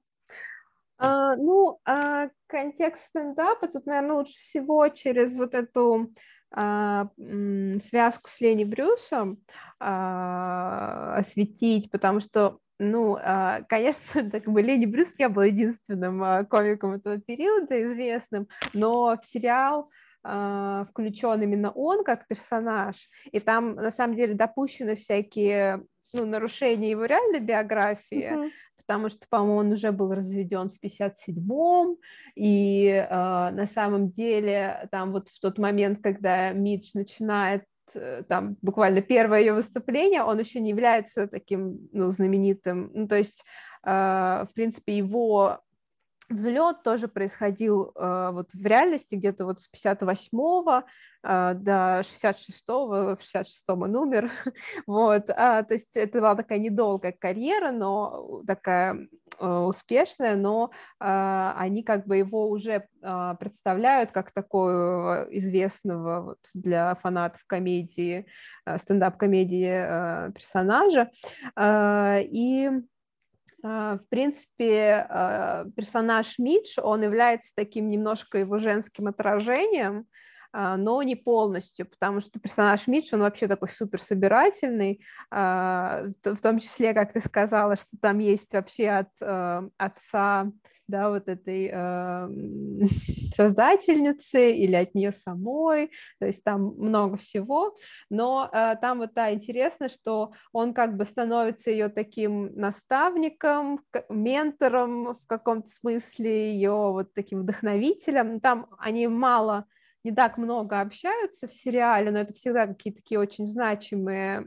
А, ну, а, контекст стендапа тут, наверное, лучше всего через вот эту а, связку с Лени Брюсом а, осветить, потому что ну, а, конечно, [LAUGHS] так бы Лени Брюс не был единственным а, комиком этого периода известным, но в сериал включен именно он как персонаж, и там на самом деле допущены всякие ну, нарушения его реальной биографии, mm-hmm. потому что, по-моему, он уже был разведен в 57-м, и э, на самом деле там вот в тот момент, когда Мидж начинает э, там буквально первое ее выступление, он еще не является таким, ну, знаменитым, ну, то есть, э, в принципе, его взлет тоже происходил э, вот в реальности где-то вот с 58-го э, до 66-го, в 66-м номер, [LAUGHS] вот, а, то есть это была такая недолгая карьера, но такая э, успешная, но э, они как бы его уже э, представляют как такого известного вот, для фанатов комедии, э, стендап-комедии э, персонажа, э, и в принципе, а, персонаж Мидж, он является таким немножко его женским отражением, а, но не полностью, потому что персонаж Мидж, он вообще такой супер собирательный, в том числе, как ты сказала, что там есть вообще от отца да, вот этой э, [LAUGHS] создательницы или от нее самой, то есть там много всего, но э, там вот, да, интересно, что он как бы становится ее таким наставником, ментором в каком-то смысле, ее вот таким вдохновителем, там они мало не так много общаются в сериале, но это всегда какие-то такие очень значимые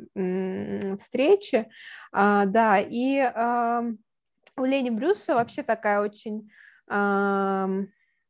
встречи, а, да, и а, у Лени Брюса вообще такая очень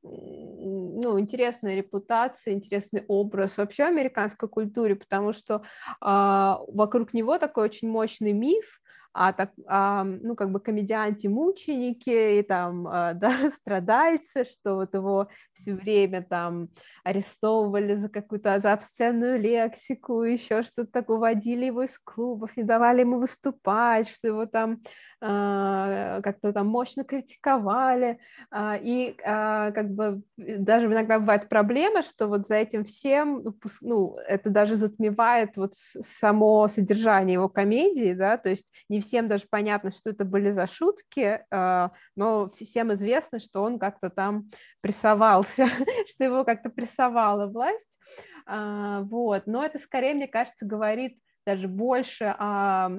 ну, интересная репутация, интересный образ вообще в американской культуре, потому что э, вокруг него такой очень мощный миф, а так, а, ну, как бы комедианты-мученики и там, а, [LAUGHS] да, страдальцы, что вот его все время там арестовывали за какую-то, за обсценную лексику, еще что-то такое, уводили его из клубов, не давали ему выступать, что его там а, как-то там мощно критиковали, а, и а, как бы даже иногда бывает проблема, что вот за этим всем, ну, это даже затмевает вот само содержание его комедии, да, то есть не всем даже понятно, что это были за шутки, но всем известно, что он как-то там прессовался, [LAUGHS] что его как-то прессовала власть, вот, но это скорее, мне кажется, говорит даже больше о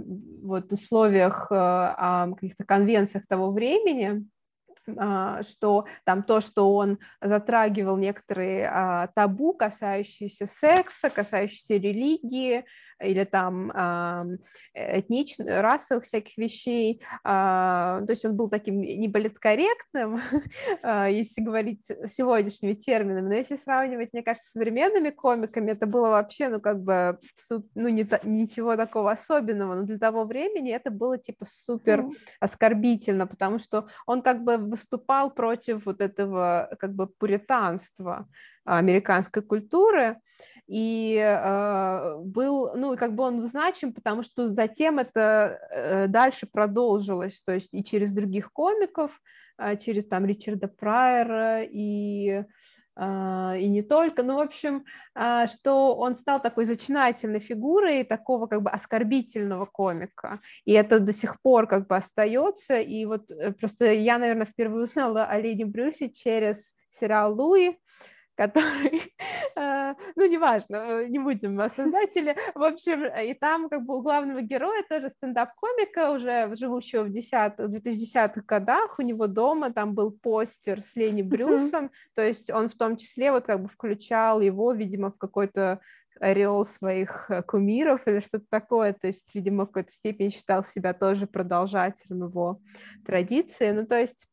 вот, условиях, э, о каких-то конвенциях того времени, а, что там то, что он затрагивал некоторые а, табу, касающиеся секса, касающиеся религии, или там этничных, расовых всяких вещей. А, то есть он был таким неполиткорректным, [LAUGHS] а, если говорить сегодняшними терминами. Но если сравнивать, мне кажется, с современными комиками, это было вообще, ну, как бы, ну, не, ничего такого особенного. Но для того времени это было, типа, супер оскорбительно, потому что он как бы выступал против вот этого, как бы, пуританства американской культуры, и э, был, ну, как бы он значим, потому что затем это э, дальше продолжилось, то есть и через других комиков, э, через там Ричарда Прайера и и не только, ну, в общем, что он стал такой зачинательной фигурой такого как бы оскорбительного комика, и это до сих пор как бы остается, и вот э, просто я, наверное, впервые узнала о Леди Брюсе через сериал «Луи», который, [LAUGHS] э, ну, неважно, э, не будем создатели, в общем, и там как бы у главного героя тоже стендап-комика, уже живущего в, 10, в 2010-х годах, у него дома там был постер с Лени Брюсом, mm-hmm. то есть он в том числе вот как бы включал его, видимо, в какой-то ореол своих э, кумиров или что-то такое, то есть, видимо, в какой-то степени считал себя тоже продолжателем его традиции, ну, то есть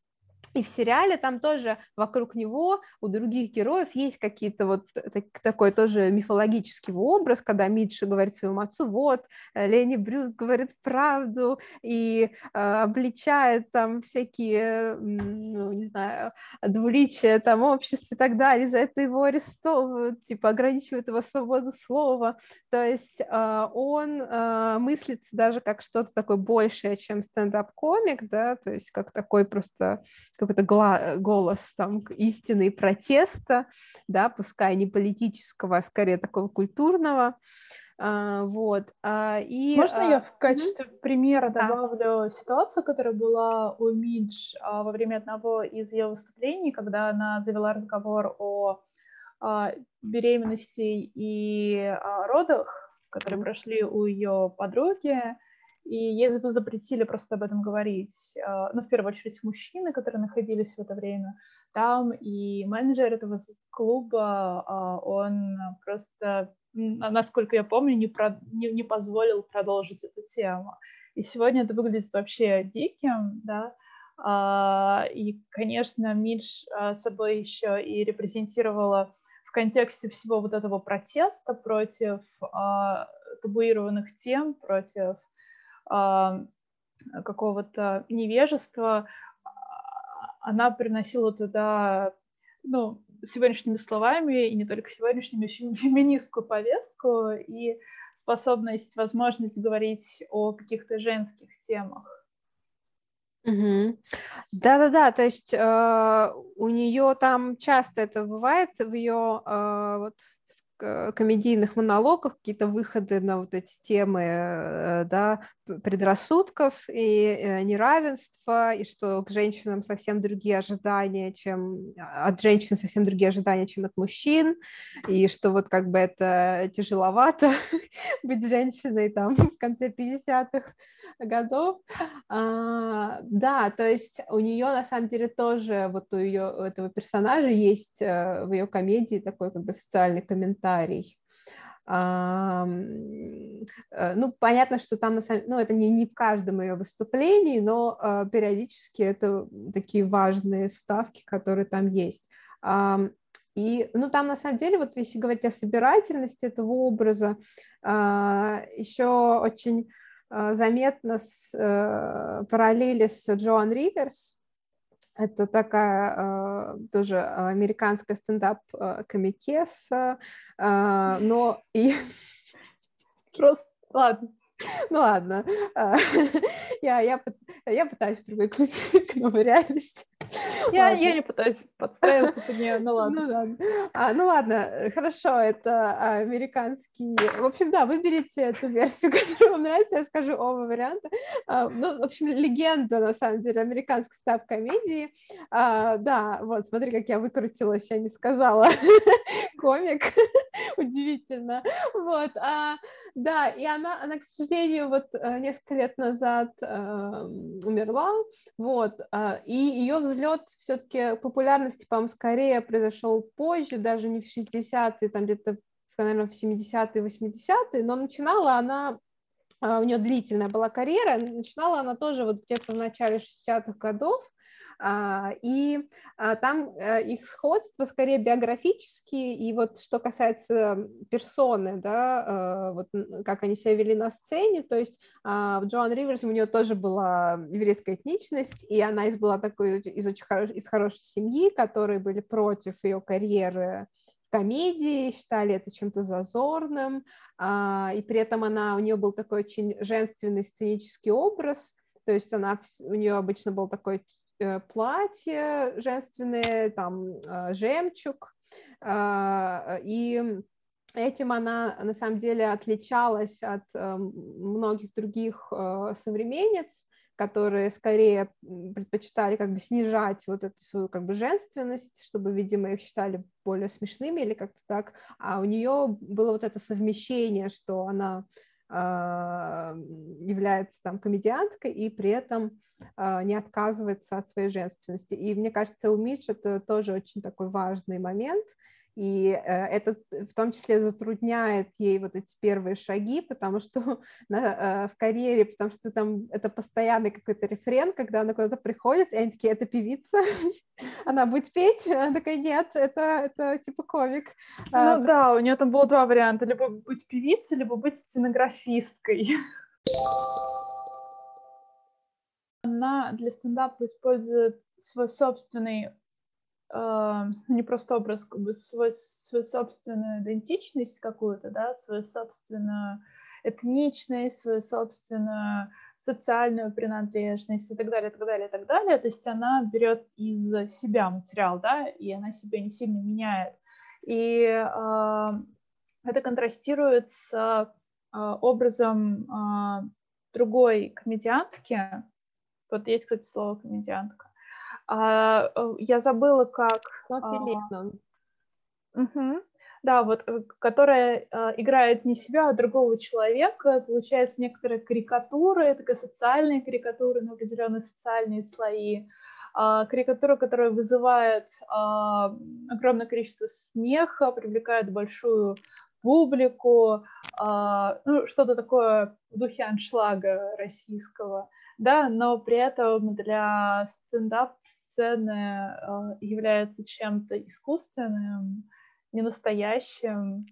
и в сериале там тоже вокруг него у других героев есть какие-то вот так, такой тоже мифологический образ, когда Митша говорит своему отцу, вот, э, Лени Брюс говорит правду и э, обличает там всякие, ну, не знаю, двуличия там общества и так далее, за это его арестовывают, типа ограничивают его свободу слова, то есть э, он э, мыслится даже как что-то такое большее, чем стендап-комик, да, то есть как такой просто какой-то голос там истины и протеста, да, пускай не политического, а скорее такого культурного. А, вот. А, и, Можно а, я в качестве mm-hmm. примера добавлю а. ситуацию, которая была у Мидж а, во время одного из ее выступлений, когда она завела разговор о а, беременности и а, родах, которые mm-hmm. прошли у ее подруги, и ей запретили просто об этом говорить. А, ну, в первую очередь, мужчины, которые находились в это время там, и менеджер этого клуба, а, он просто, насколько я помню, не, про, не, не позволил продолжить эту тему. И сегодня это выглядит вообще диким, да, И, конечно, Мидж собой еще и репрезентировала в контексте всего вот этого протеста против табуированных тем, против какого-то невежества, она приносила туда, ну, сегодняшними словами, и не только сегодняшними, [LAUGHS] феминистскую повестку и способность, возможность говорить о каких-то женских темах. Да-да-да, то есть э, у нее там часто это бывает в ее э, вот комедийных монологах какие-то выходы на вот эти темы, э, да, предрассудков и э, неравенства, и что к женщинам совсем другие ожидания, чем а, от женщин совсем другие ожидания, чем от мужчин, и что вот как бы это тяжеловато [LAUGHS] быть женщиной там в конце 50-х годов. А, да, то есть у нее на самом деле тоже вот у ее у этого персонажа есть э, в ее комедии такой как бы социальный комментарий ну, понятно, что там, на самом... ну, это не, не в каждом ее выступлении, но э, периодически это такие важные вставки, которые там есть. И, ну, там, на самом деле, вот если говорить о собирательности этого образа, а, еще очень э, заметно с, параллели с Джоан Риверс, это такая э, тоже американская стендап-комикеса, э, но и... [LAUGHS] Просто, ладно. [LAUGHS] Ну ладно, а, [LAUGHS] я, я, я пытаюсь привыкнуть [LAUGHS] к новой реальности. Я, я не пытаюсь подстраиваться под нее, ну ладно. Ну ладно. А, ну ладно, хорошо, это американский... В общем, да, выберите эту версию, которая вам нравится, я скажу оба варианта. А, ну, в общем, легенда, на самом деле, американской став-комедии. А, да, вот, смотри, как я выкрутилась, я не сказала. Комик. [LAUGHS] Удивительно. Вот, а, да, и она, она, к сожалению, вот э, несколько лет назад э, умерла, вот, э, и ее взлет все-таки популярности, по-моему, скорее произошел позже, даже не в 60-е, там где-то, наверное, в 70-е, 80-е, но начинала она у нее длительная была карьера, начинала она тоже вот где-то в начале 60-х годов, а, и а, там э, их сходство скорее биографические, и вот что касается персоны, да, э, вот как они себя вели на сцене, то есть а, в Джоан Риверс у нее тоже была еврейская этничность, и она из была такой из очень хорош, из хорошей семьи, которые были против ее карьеры комедии, считали это чем-то зазорным, и при этом она, у нее был такой очень женственный сценический образ, то есть она, у нее обычно был такой Э, платье женственное, там э, жемчуг, а, и этим она на самом деле отличалась от э, многих других современниц, которые скорее предпочитали как бы снижать вот эту свою как бы женственность, чтобы, видимо, их считали более смешными или как-то так, а у нее было вот это совмещение, что она является там комедианткой и при этом а, не отказывается от своей женственности. И мне кажется, у Мич это тоже очень такой важный момент, и э, это в том числе затрудняет ей вот эти первые шаги, потому что [LAUGHS] на, э, в карьере, потому что там это постоянный какой-то рефрен, когда она куда-то приходит, и они такие, это певица, [LAUGHS] она будет петь, она такая, нет, это, это типа комик. А, ну да, у нее там было два варианта, либо быть певицей, либо быть сценографисткой. [LAUGHS] Она для стендапа использует свой собственный не просто образ, как бы свой, свою собственную идентичность какую-то, да, свою собственную этничность, свою собственную социальную принадлежность и так далее, и так далее, и так далее. То есть она берет из себя материал, да, и она себя не сильно меняет. И э, это контрастирует с э, образом э, другой комедиантки. Вот есть, кстати, слово комедиантка. А, э, я забыла, как... А, угу. Да, вот, э, которая а, играет не себя, а другого человека. Получается некоторая карикатура, такая социальная карикатура на определенные социальные слои. А, карикатура, которая вызывает а, огромное количество смеха, привлекает большую публику, а, ну, что-то такое в духе аншлага российского да, но при этом для стендап-сцены э, является чем-то искусственным, ненастоящим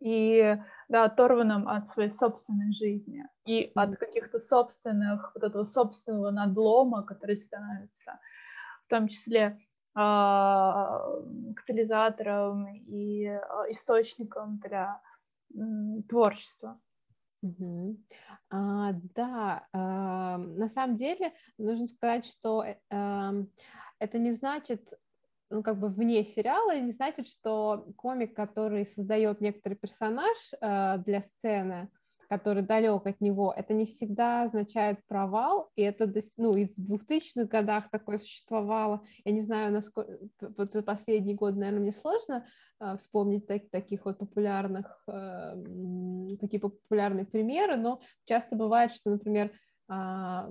и да, оторванным от своей собственной жизни и от каких-то собственных, вот этого собственного надлома, который становится, в том числе а, катализатором и а, источником для творчества. Угу. А, да, а, на самом деле нужно сказать, что а, это не значит, ну, как бы вне сериала, не значит, что комик, который создает некоторый персонаж а, для сцены, который далек от него, это не всегда означает провал, и это, ну, и в 2000-х годах такое существовало, я не знаю, насколько, вот за последний год, наверное, мне сложно э, вспомнить так, таких вот популярных, э, такие популярные примеры, но часто бывает, что, например,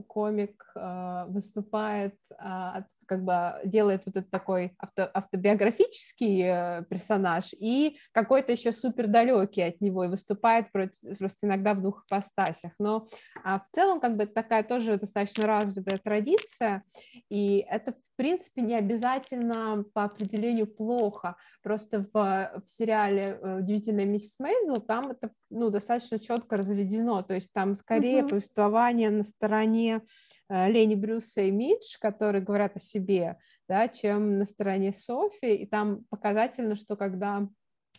комик а, выступает, а, как бы делает вот этот такой авто, автобиографический э, персонаж и какой-то еще супер далекий от него и выступает против, просто иногда в двух ипостасях. Но в целом как бы такая тоже достаточно развитая традиция, и это в принципе не обязательно по определению плохо. Просто в, в сериале э, «Удивительная миссис Мейзел» там это ну, достаточно четко разведено, то есть там скорее uh-huh. повествование на стороне э, Лени Брюса и Мидж, которые говорят о себе, да, чем на стороне Софи, и там показательно, что когда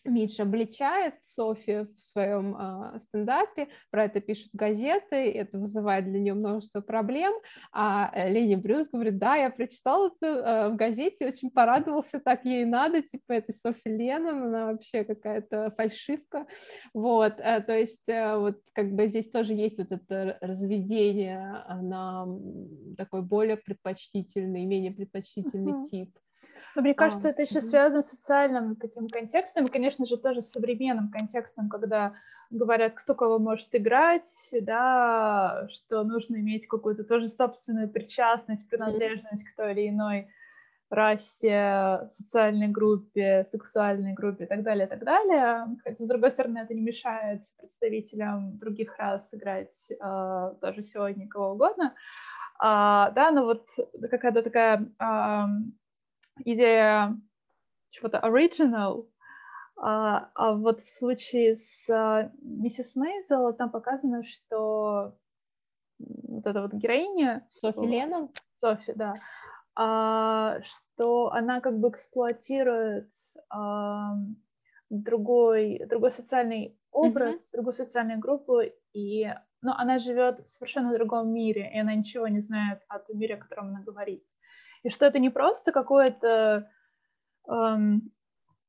Мидж обличает Софи в своем э, стендапе, про это пишут газеты, это вызывает для нее множество проблем, а э, Лени Брюс говорит, да, я прочитал это э, в газете, очень порадовался, так ей надо, типа, это Софи Леннон, она вообще какая-то фальшивка, вот, э, то есть э, вот как бы здесь тоже есть вот это разведение на такой более предпочтительный, менее предпочтительный uh-huh. тип. Но мне кажется, а, это еще угу. связано с социальным таким контекстом, и, конечно же, тоже с современным контекстом, когда говорят, кто кого может играть, да, что нужно иметь какую-то тоже собственную причастность, принадлежность к той или иной расе, социальной группе, сексуальной группе и так далее, и так далее. Хотя, с другой стороны, это не мешает представителям других рас играть э, даже сегодня кого угодно. А, да, но вот какая-то такая а, идея чего-то original, а, а вот в случае с а, миссис Мейзел там показано, что вот эта вот героиня... Софи Леннон? Софи, да. А, что она как бы эксплуатирует а, другой, другой социальный образ, mm-hmm. другую социальную группу, и, но она живет в совершенно другом мире, и она ничего не знает о том мире, о котором она говорит и что это не просто какое-то, эм,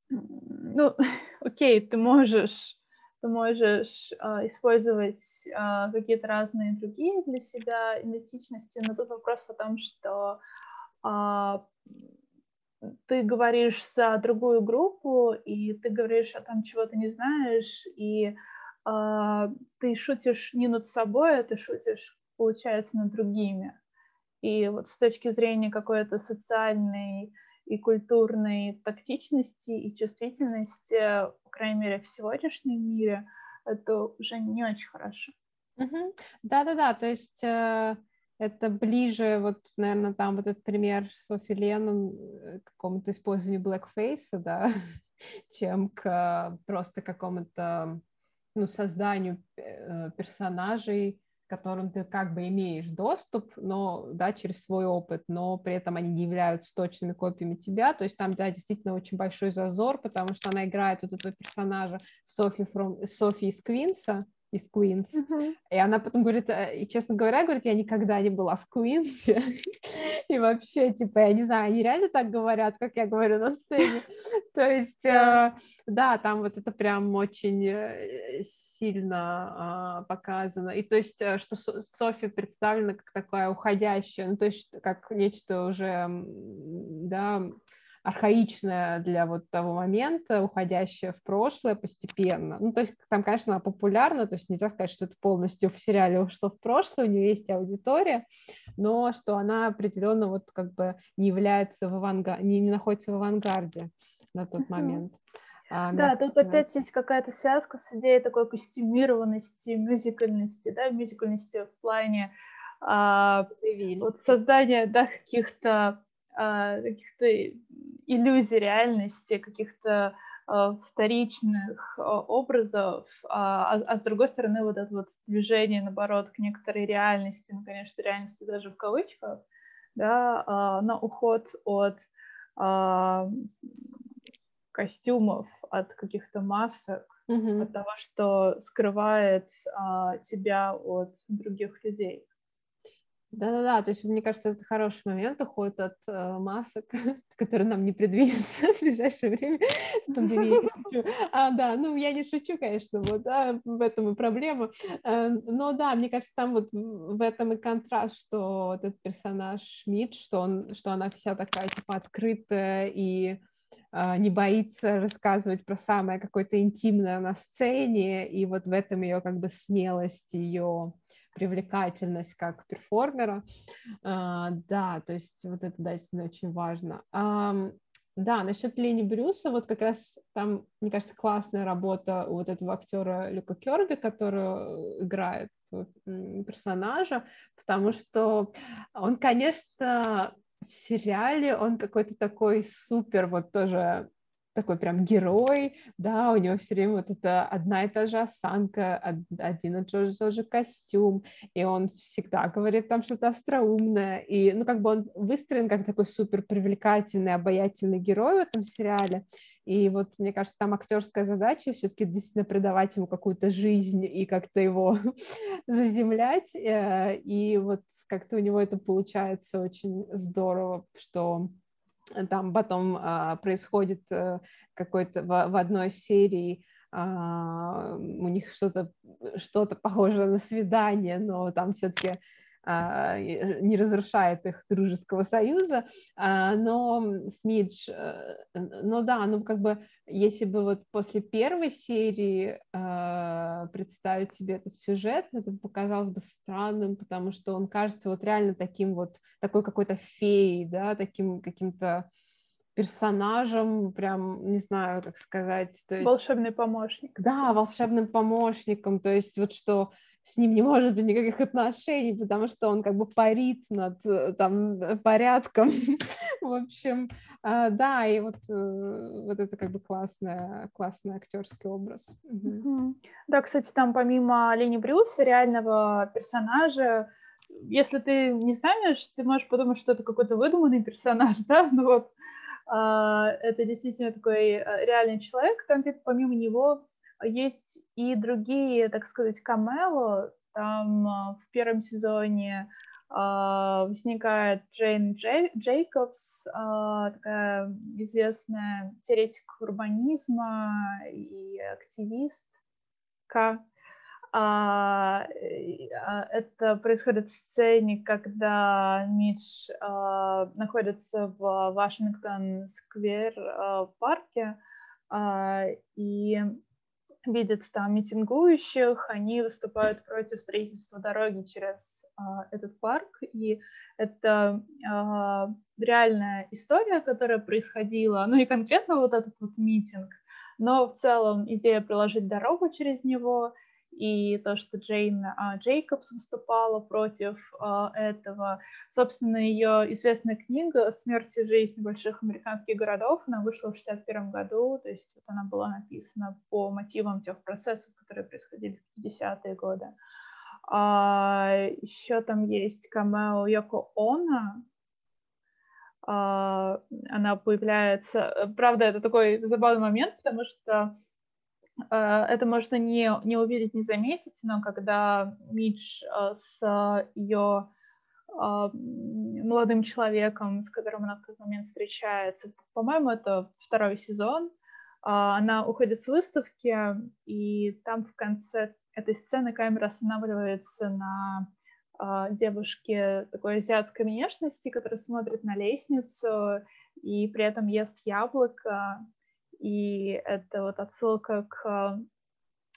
ну, [LAUGHS] окей, ты можешь, ты можешь э, использовать э, какие-то разные другие для себя идентичности, но тут вопрос о том, что э, ты говоришь за другую группу, и ты говоришь о том, чего ты не знаешь, и э, ты шутишь не над собой, а ты шутишь, получается, над другими. И вот с точки зрения какой-то социальной и культурной тактичности и чувствительности, по крайней мере, в сегодняшнем мире, это уже не очень хорошо. Да-да-да, то есть э, это ближе, вот, наверное, там вот этот пример Софи Леннон э, какому-то использованию blackface, да, [LAUGHS] чем к просто какому-то ну, созданию э, персонажей, которым ты как бы имеешь доступ, но, да, через свой опыт, но при этом они не являются точными копиями тебя, то есть там, да, действительно очень большой зазор, потому что она играет вот этого персонажа Софи, from, Софи из Квинса, из Куинс. Uh-huh. И она потом говорит, э, и, честно говоря, говорит, я никогда не была в Куинсе. [LAUGHS] и вообще, типа, я не знаю, они реально так говорят, как я говорю на сцене. [LAUGHS] То есть, э, да, там вот это прям очень э, сильно э, показано. И то есть, э, что Софи представлена как такая уходящая, ну, то есть, как нечто уже, да, архаичная для вот того момента, уходящая в прошлое постепенно. Ну, то есть там, конечно, она популярна, то есть нельзя сказать, что это полностью в сериале ушло в прошлое, у нее есть аудитория, но что она определенно вот как бы не является в авангарде, не, не находится в авангарде на тот момент. А, да, тут опять есть какая-то связка с идеей такой костюмированности, мюзикальности, да, мюзикальности в плане а, вот создание да, каких-то каких-то иллюзий реальности, каких-то а, вторичных а, образов, а, а, а с другой стороны вот это вот движение, наоборот, к некоторой реальности, ну, конечно, реальности даже в кавычках, да, а, на уход от а, костюмов, от каких-то масок, mm-hmm. от того, что скрывает а, тебя от других людей. Да-да-да, то есть мне кажется, это хороший момент, уход от э, масок, [LAUGHS] который нам не предвидится [LAUGHS] в ближайшее время с пандемией. А, да, ну я не шучу, конечно, вот, да, в этом и проблема. Э, но да, мне кажется, там вот в этом и контраст, что этот персонаж Шмидт, что, он, что она вся такая, типа, открытая и э, не боится рассказывать про самое какое-то интимное на сцене, и вот в этом ее как бы смелость, ее привлекательность как перформера. А, да, то есть вот это, да, действительно очень важно. А, да, насчет Лени Брюса, вот как раз там, мне кажется, классная работа у вот этого актера Люка Керби, который играет персонажа, потому что он, конечно, в сериале он какой-то такой супер, вот тоже такой прям герой, да, у него все время вот эта одна и та же осанка, один и тот же, тот же костюм, и он всегда говорит там что-то остроумное, и, ну, как бы он выстроен как такой супер привлекательный, обаятельный герой в этом сериале, и вот, мне кажется, там актерская задача все-таки действительно придавать ему какую-то жизнь и как-то его [LAUGHS] заземлять, э, и вот как-то у него это получается очень здорово, что там потом а, происходит а, какой-то в, в одной серии а, у них что-то что-то похожее на свидание, но там все-таки а, не разрушает их дружеского союза, а, но Смидж, э, ну да, ну как бы если бы вот после первой серии а, представить себе этот сюжет, это показалось бы странным, потому что он кажется вот реально таким вот, такой какой-то феей, да, таким каким-то персонажем, прям, не знаю, как сказать. То есть... Волшебный помощник. Да, волшебным помощником, то есть вот что с ним не может быть никаких отношений, потому что он как бы парит над э, там порядком. [LAUGHS] В общем, а, да, и вот, э, вот это как бы классный, классный актерский образ. Да, кстати, там помимо Лени Брюса, реального персонажа, если ты не знаешь, ты можешь подумать, что это какой-то выдуманный персонаж, [LAUGHS] да, ну вот а, это действительно такой э, реальный человек, там помимо него есть и другие, так сказать, камело. Там а, в первом сезоне Uh, возникает Джейн Джей, Джейкобс, uh, такая известная теоретик урбанизма и активистка. Это происходит в сцене, когда Мидж находится в Вашингтон-сквер парке, и видят там митингующих, они выступают против строительства дороги через а, этот парк, и это а, реальная история, которая происходила, ну и конкретно вот этот вот митинг, но в целом идея проложить дорогу через него и то, что Джейн а, Джейкобс выступала против а, этого. Собственно, ее известная книга «Смерть и жизнь больших американских городов», она вышла в 1961 году, то есть вот она была написана по мотивам тех процессов, которые происходили в 50-е годы. А, еще там есть камео Йоко Оно, а, она появляется. Правда, это такой забавный момент, потому что это можно не, не увидеть, не заметить, но когда Мидж э, с ее э, молодым человеком, с которым она в тот момент встречается, по-моему, это второй сезон, она уходит с выставки, и там в конце этой сцены камера останавливается на девушке такой азиатской внешности, которая смотрит на лестницу и при этом ест яблоко, и это вот отсылка к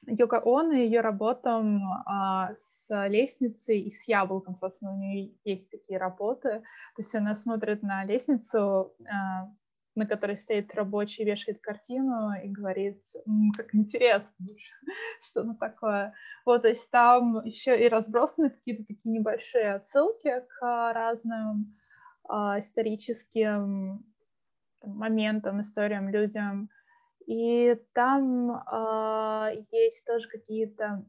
Йоко Оно и ее работам а, с лестницей и с яблоком. Собственно, у нее есть такие работы. То есть она смотрит на лестницу, а, на которой стоит рабочий, вешает картину и говорит, М, как интересно, [LAUGHS] что оно такое. Вот, то есть там еще и разбросаны какие-то такие небольшие отсылки к разным а, историческим моментам, историям, людям. И там а, есть тоже какие-то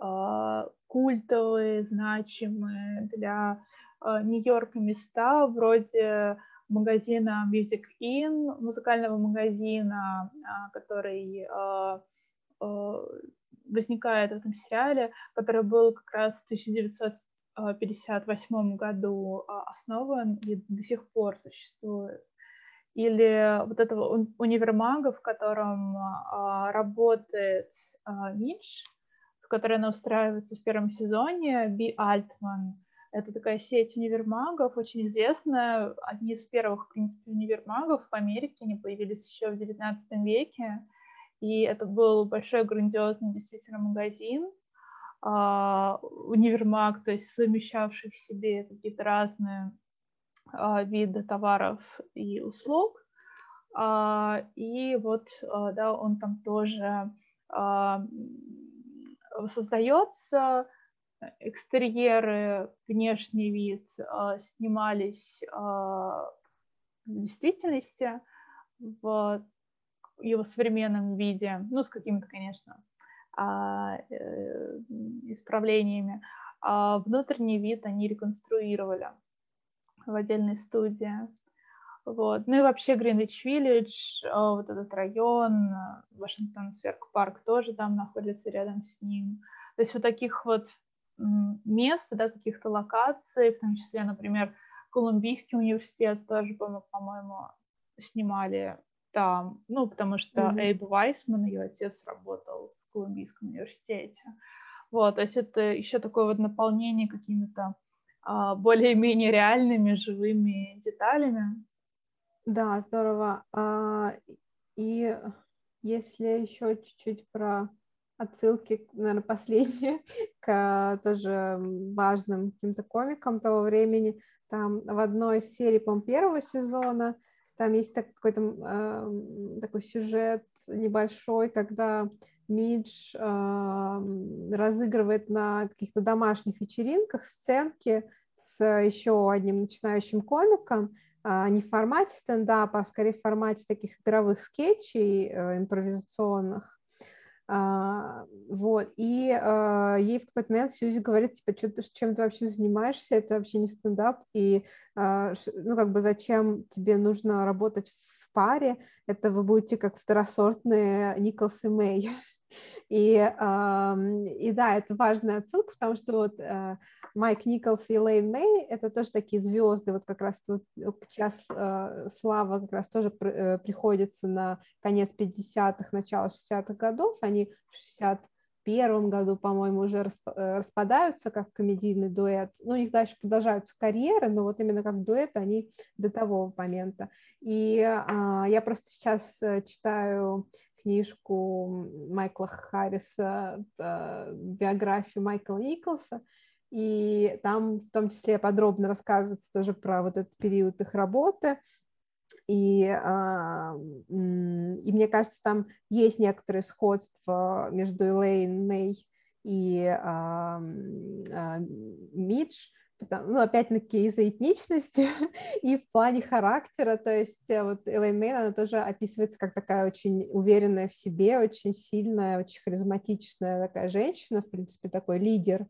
а, культовые, значимые для а, Нью-Йорка места, вроде магазина Music Inn, музыкального магазина, а, который а, возникает в этом сериале, который был как раз в 1958 году основан и до сих пор существует. Или вот этого универмага, в котором работает Мидж, в которой она устраивается в первом сезоне, Би Альтман. Это такая сеть универмагов, очень известная. Одни из первых, в принципе, универмагов в Америке. Они появились еще в XIX веке. И это был большой, грандиозный действительно магазин, Uh, универмаг, то есть совмещавший в себе какие-то разные виды товаров и услуг. Uh, и вот, да, он там тоже создается, э, экстерьеры, внешний вид э, снимались э, в действительности в его современном виде, ну, с какими-то, конечно, а, исправлениями. А внутренний вид они реконструировали в отдельной студии. Вот. Ну и вообще Гринвич-Виллидж, вот этот район, Вашингтон Сверк Парк тоже там находится рядом с ним. То есть вот таких вот мест, да, каких-то локаций, в том числе, например, Колумбийский университет тоже, по-моему, снимали там, ну, потому что mm-hmm. Эйб Вайсман, ее отец, работал в Колумбийском университете. Вот, то есть это еще такое вот наполнение какими-то более-менее реальными живыми деталями. Да, здорово. А, и если еще чуть-чуть про отсылки, наверное, последние [LAUGHS] к тоже важным каким-то комикам того времени. Там в одной из серий, по первого сезона, там есть так, какой-то э, такой сюжет небольшой, когда Мидж э, разыгрывает на каких-то домашних вечеринках сценки с еще одним начинающим комиком, а, не в формате стендапа, а скорее в формате таких игровых скетчей э, импровизационных. А, вот, и а, ей в какой-то момент Сьюзи говорит, типа, что, чем ты вообще занимаешься, это вообще не стендап, и, а, ну, как бы, зачем тебе нужно работать паре, это вы будете как второсортные Николс и Мэй. [LAUGHS] И, и да, это важная отсылка, потому что вот э, Майк Николс и Лейн Мэй — это тоже такие звезды, вот как раз вот сейчас э, слава как раз тоже э, приходится на конец 50-х, начало 60-х годов, они в 60 первом году, по-моему, уже распадаются как комедийный дуэт. Ну, у них дальше продолжаются карьеры, но вот именно как дуэт они до того момента. И а, я просто сейчас читаю книжку Майкла Харриса, э, биографию Майкла Николса, и там в том числе подробно рассказывается тоже про вот этот период их работы, и, а, и мне кажется, там есть некоторые сходства между Элейн Мэй и а, а, Мидж, ну, опять-таки из-за этничности [LAUGHS] и в плане характера, то есть э, вот Элейн Мейн, она тоже описывается как такая очень уверенная в себе, очень сильная, очень харизматичная такая женщина, в принципе, такой лидер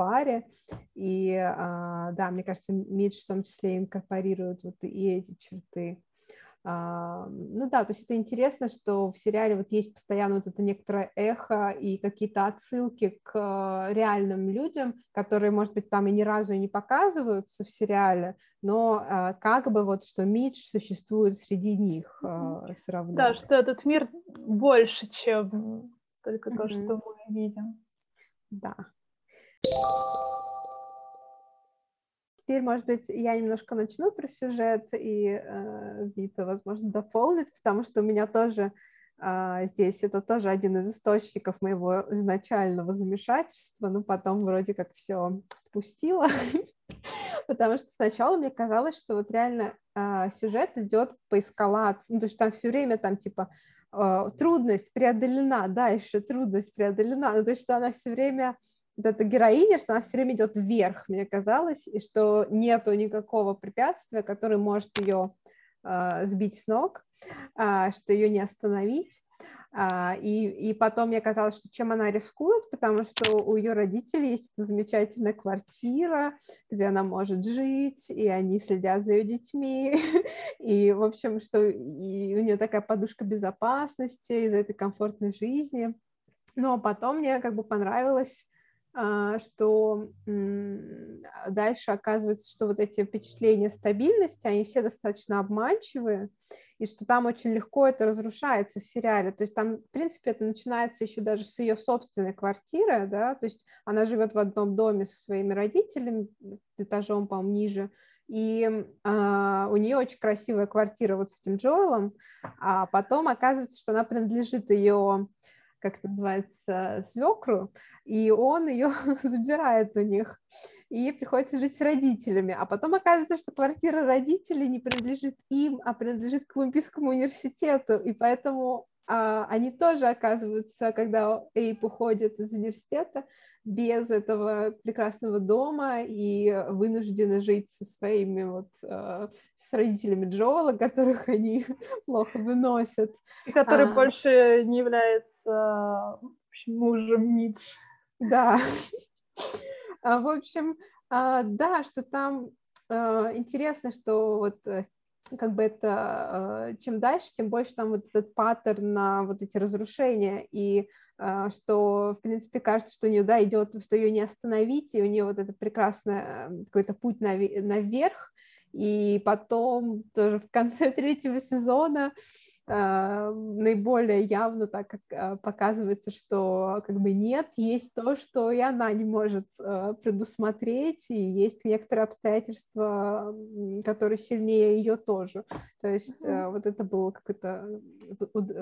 паре, и а, да, мне кажется, Мидж в том числе инкорпорирует вот и эти черты. А, ну да, то есть это интересно, что в сериале вот есть постоянно вот это некоторое эхо и какие-то отсылки к э, реальным людям, которые, может быть, там и ни разу и не показываются в сериале, но а, как бы вот что Мидж существует среди них а, все равно. Да, что этот мир больше, чем только mm-hmm. то, что мы видим. Да теперь, может быть, я немножко начну про сюжет, и э, Вита, возможно, дополнит, потому что у меня тоже э, здесь это тоже один из источников моего изначального замешательства, но потом вроде как все отпустила. [LAUGHS] Потому что сначала мне казалось, что вот реально э, сюжет идет по эскалации, ну, то есть там все время там типа э, трудность преодолена, дальше трудность преодолена, ну, то есть что она все время эта героиня, что она все время идет вверх, мне казалось, и что нету никакого препятствия, которое может ее э, сбить с ног, э, что ее не остановить. А, и, и потом мне казалось, что чем она рискует, потому что у ее родителей есть замечательная квартира, где она может жить, и они следят за ее детьми, [LAUGHS] и, в общем, что и у нее такая подушка безопасности из этой комфортной жизни. Но потом мне как бы понравилось а, что дальше оказывается, что вот эти впечатления стабильности, они все достаточно обманчивые, и что там очень легко это разрушается в сериале. То есть там, в принципе, это начинается еще даже с ее собственной квартиры, да, то есть она живет в одном доме со своими родителями, этажом, по-моему, ниже, и а, у нее очень красивая квартира вот с этим Джоэлом, а потом оказывается, что она принадлежит ее как это называется, свекру, и он ее [LAUGHS] забирает у них, и приходится жить с родителями. А потом оказывается, что квартира родителей не принадлежит им, а принадлежит Колумбийскому университету, и поэтому а, они тоже оказываются, когда Эйп уходит из университета, без этого прекрасного дома и вынуждены жить со своими вот э, с родителями Джоэла, которых они [LAUGHS] плохо выносят. И который а... больше не является общем, мужем Мидж. Да. [LAUGHS] А, в общем, а, да, что там а, интересно, что вот э, как бы это, а, чем дальше, тем больше там вот этот паттерн на вот эти разрушения, и а, что, в принципе, кажется, что у нее, да, идет, что ее не остановить, и у нее вот это прекрасный какой-то путь наверх, и потом тоже в конце [LAUGHS] третьего сезона наиболее явно так как uh, показывается, что как бы нет, есть то, что и она не может uh, предусмотреть, и есть некоторые обстоятельства, которые сильнее ее тоже. То есть mm-hmm. вот это был какой-то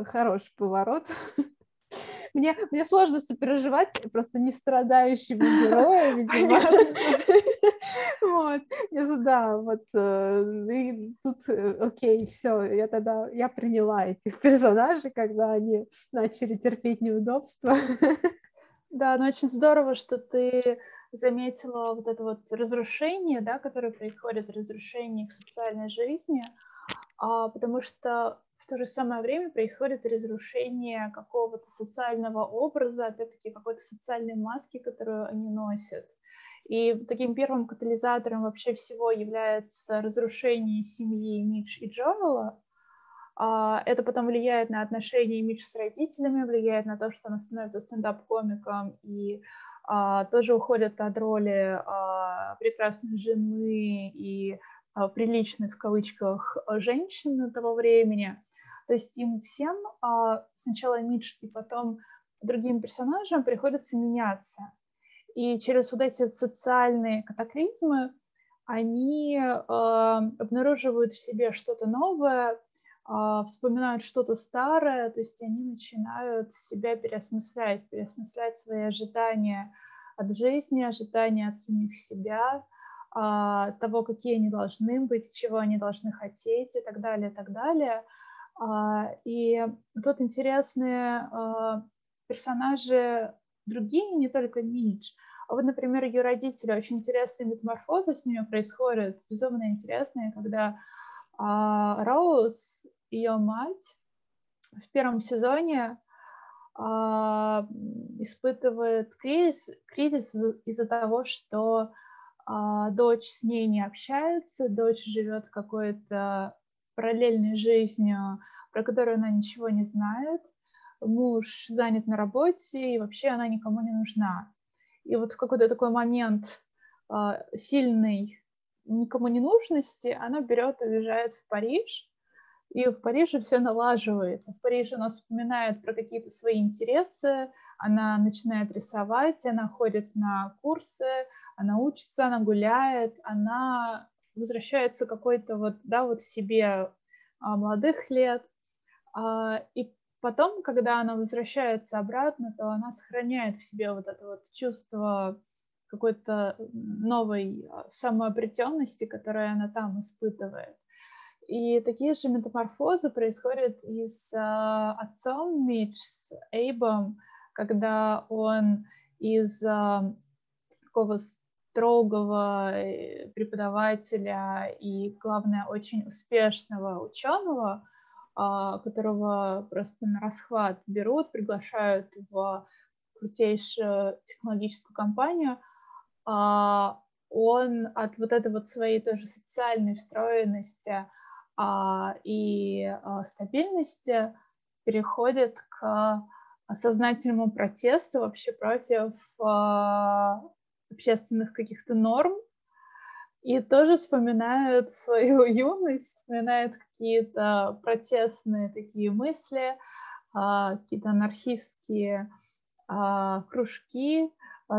хороший поворот. [LAUGHS] Мне, мне сложно сопереживать просто не страдающими [LAUGHS] героями, видимо. Вот, да, вот, э, и тут, э, окей, все, я тогда, я приняла этих персонажей, когда они начали терпеть неудобства. [LAUGHS] Да, но очень здорово, что ты заметила вот это вот разрушение, да, которое происходит, разрушение их социальной жизни, а, потому что в то же самое время происходит разрушение какого-то социального образа, опять-таки какой-то социальной маски, которую они носят. И таким первым катализатором вообще всего является разрушение семьи Мидж и Джоэла. А, это потом влияет на отношения Мидж с родителями, влияет на то, что она становится стендап-комиком и а, тоже уходит от роли а, прекрасной жены и приличных в кавычках женщин того времени. То есть им всем а, сначала Мидж и потом другим персонажам приходится меняться. И через вот эти социальные катаклизмы они э, обнаруживают в себе что-то новое, э, вспоминают что-то старое, то есть они начинают себя переосмыслять, переосмыслять свои ожидания от жизни, ожидания от самих себя, того, какие они должны быть, чего они должны хотеть и так далее, и так далее – а, и тут интересные а, персонажи другие, не только Мидж. А вот, например, ее родители, очень интересные метаморфозы с ними происходят, безумно интересные, когда а, Роуз, ее мать, в первом сезоне а, испытывает кризис, кризис из-за того, что а, дочь с ней не общается, дочь живет какой-то параллельной жизнью, про которую она ничего не знает. Муж занят на работе, и вообще она никому не нужна. И вот в какой-то такой момент э, сильной никому не нужности она берет и уезжает в Париж, и в Париже все налаживается. В Париже она вспоминает про какие-то свои интересы, она начинает рисовать, она ходит на курсы, она учится, она гуляет, она возвращается какой-то вот, да, вот себе а, молодых лет. А, и потом, когда она возвращается обратно, то она сохраняет в себе вот это вот чувство какой-то новой а, самообретенности, которую она там испытывает. И такие же метаморфозы происходят и с отцом Мич, с Эйбом, когда он из такого строгого э, преподавателя и, главное, очень успешного ученого, uh, которого просто на расхват берут, приглашают в крутейшую технологическую компанию, он от вот этой вот своей тоже социальной встроенности а, и а, стабильности переходит к сознательному протесту вообще против а, общественных каких-то норм, и тоже вспоминают свою [LAUGHS] юность, вспоминают какие-то протестные такие мысли, какие-то анархистские кружки,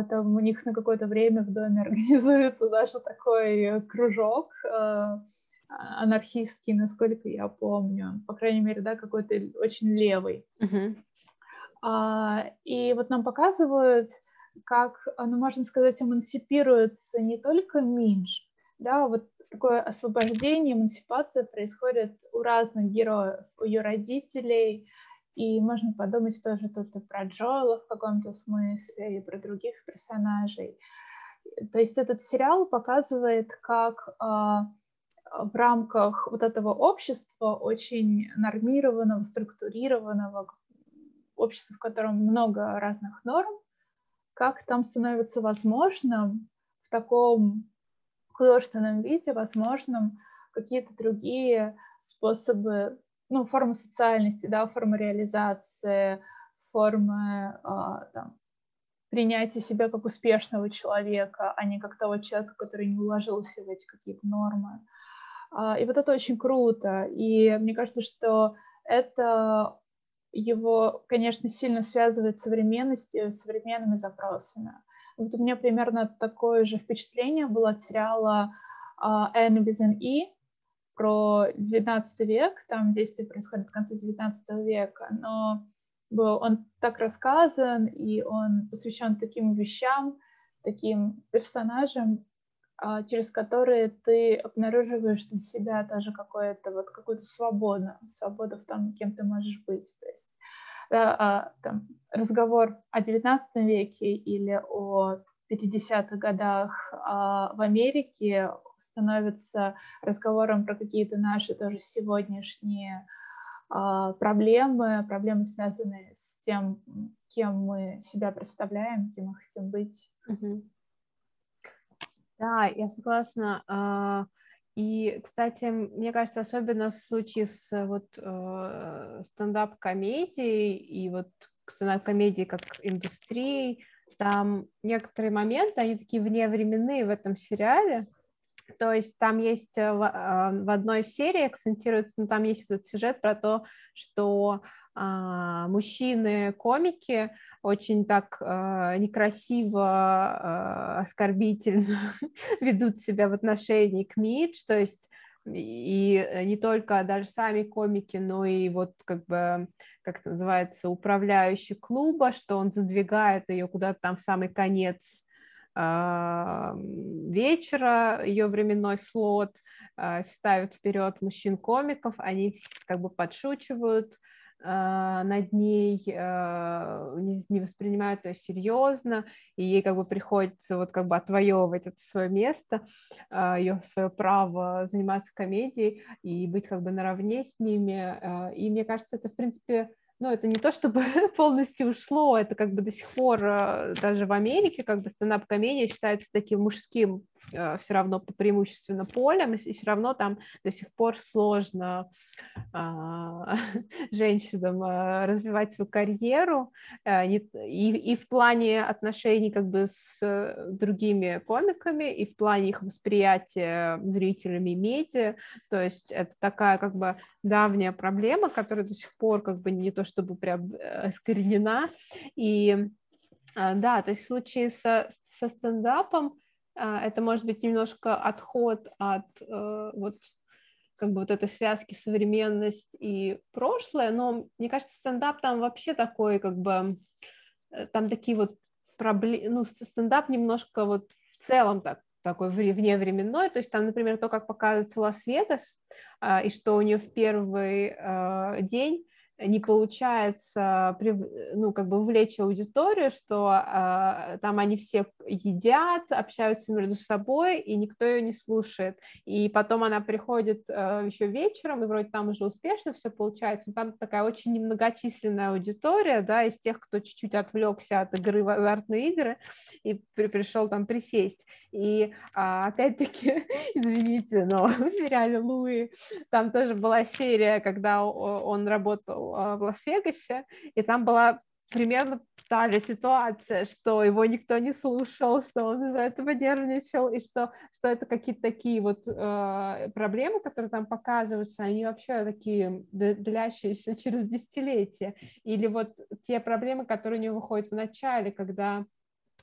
там у них на какое-то время в доме [LAUGHS] организуется даже такой кружок, а, анархистский, насколько я помню. По крайней мере, да, какой-то очень левый. Uh-huh. А, и вот нам показывают, как, ну, можно сказать, эмансипируется не только Минж, да, вот такое освобождение, эмансипация происходит у разных героев, у ее родителей, и можно подумать тоже тут и про Джоэла в каком-то смысле, и про других персонажей. То есть этот сериал показывает, как а, в рамках вот этого общества, очень нормированного, структурированного, общества, в котором много разных норм, как там становится возможным в таком художественном виде, возможным какие-то другие способы, ну, формы социальности, да, формы реализации, формы а, там, принятия себя как успешного человека, а не как того человека, который не уложился в эти какие-то нормы. А, и вот это очень круто. И мне кажется, что это его, конечно, сильно связывает с современностью, с современными запросами. Вот у меня примерно такое же впечатление было от сериала «Энн без И» про 19 век, там действие происходит в конце 19 века, но он так рассказан, и он посвящен таким вещам, таким персонажам, а, через которые ты обнаруживаешь для себя даже какое-то вот какую-то свободу, свободу в том, кем ты можешь быть. То есть да, а, там, разговор о XIX веке или о 50-х годах а, в Америке становится разговором про какие-то наши тоже сегодняшние а, проблемы, проблемы, связанные с тем, кем мы себя представляем, кем мы хотим быть. Mm-hmm. Да, я согласна. А, и, кстати, мне кажется, особенно в случае с э, вот э, стендап-комедией и вот стендап-комедией как индустрией, там некоторые моменты, они такие вневременные в этом сериале. То есть там есть э, в, в одной серии акцентируется, ну, там есть этот сюжет про то, что мужчины-комики очень так э, некрасиво, э, оскорбительно [LAUGHS] ведут себя в отношении к Мидж, то есть и не только даже сами комики, но и вот как бы, как это называется, управляющий клуба, что он задвигает ее куда-то там в самый конец вечера, ее временной слот, э, ставят вперед мужчин-комиков, они как бы подшучивают, а, над ней а, не воспринимают ее серьезно, и ей как бы приходится вот как бы отвоевывать это свое место, а, ее свое право заниматься комедией и быть как бы наравне с ними. И мне кажется, это в принципе ну, это не то, чтобы [LAUGHS] полностью ушло, это как бы до сих пор даже в Америке как бы стендап-комедия считается таким мужским все равно преимущественно полем, и все равно там до сих пор сложно а, [LAUGHS] женщинам а, развивать свою карьеру а, и, и в плане отношений как бы с другими комиками, и в плане их восприятия зрителями медиа, то есть это такая как бы давняя проблема, которая до сих пор как бы не то чтобы прям э, искоренена, и да, то есть в случае со, со стендапом это может быть немножко отход от э, вот как бы вот этой связки современность и прошлое, но мне кажется, стендап там вообще такой, как бы, э, там такие вот проблем, ну, стендап немножко вот в целом так такой вневременной, то есть там, например, то, как показывается Лас-Вегас, а, и что у нее в первый э, день не получается ну, как бы увлечь аудиторию, что э, там они все едят, общаются между собой, и никто ее не слушает. И потом она приходит э, еще вечером, и вроде там уже успешно все получается. Там такая очень немногочисленная аудитория, да, из тех, кто чуть-чуть отвлекся от игры в азартные игры и при, пришел там присесть. И э, опять-таки, [LAUGHS] извините, но в сериале Луи там тоже была серия, когда он работал а, в Лас-Вегасе, и там была примерно та же ситуация, что его никто не слушал, что он из-за этого нервничал, и что, что это какие-то такие вот э, проблемы, которые там показываются, они вообще такие длящиеся через десятилетия. Или вот те проблемы, которые у нее выходят в начале, когда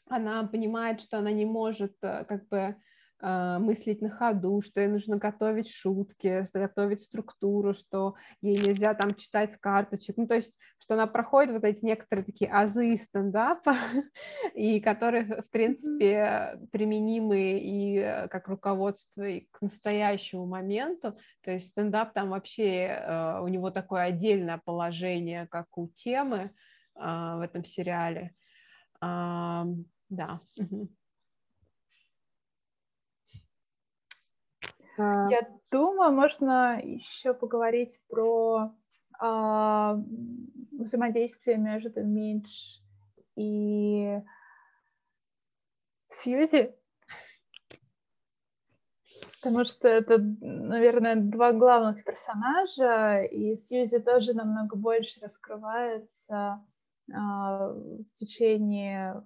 она понимает, что она не может э, как бы а, мыслить на ходу, что ей нужно готовить шутки, готовить структуру, что ей нельзя там читать с карточек, ну, то есть, что она проходит вот эти некоторые такие азы стендапа, [LAUGHS] и которые, в принципе, применимы и э, как руководство и к настоящему моменту, то есть стендап там вообще, э, у него такое отдельное положение, как у темы а, в этом сериале, да. А. Я думаю, можно еще поговорить про э, взаимодействие между Мидж и Сьюзи. Потому что это, наверное, два главных персонажа, и Сьюзи тоже намного больше раскрывается э, в течение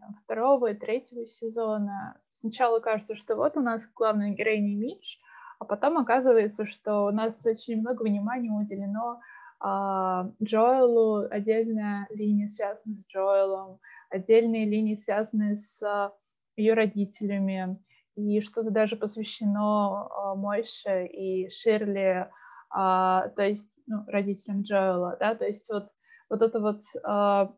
там, второго и третьего сезона сначала кажется, что вот у нас главная героиня Мидж, а потом оказывается, что у нас очень много внимания уделено а, Джоэлу, отдельная линия связана с Джоэлом, отдельные линии связаны с а, ее родителями, и что-то даже посвящено а, Мойше и Ширли, а, то есть ну, родителям Джоэла, да, то есть вот, вот это вот а,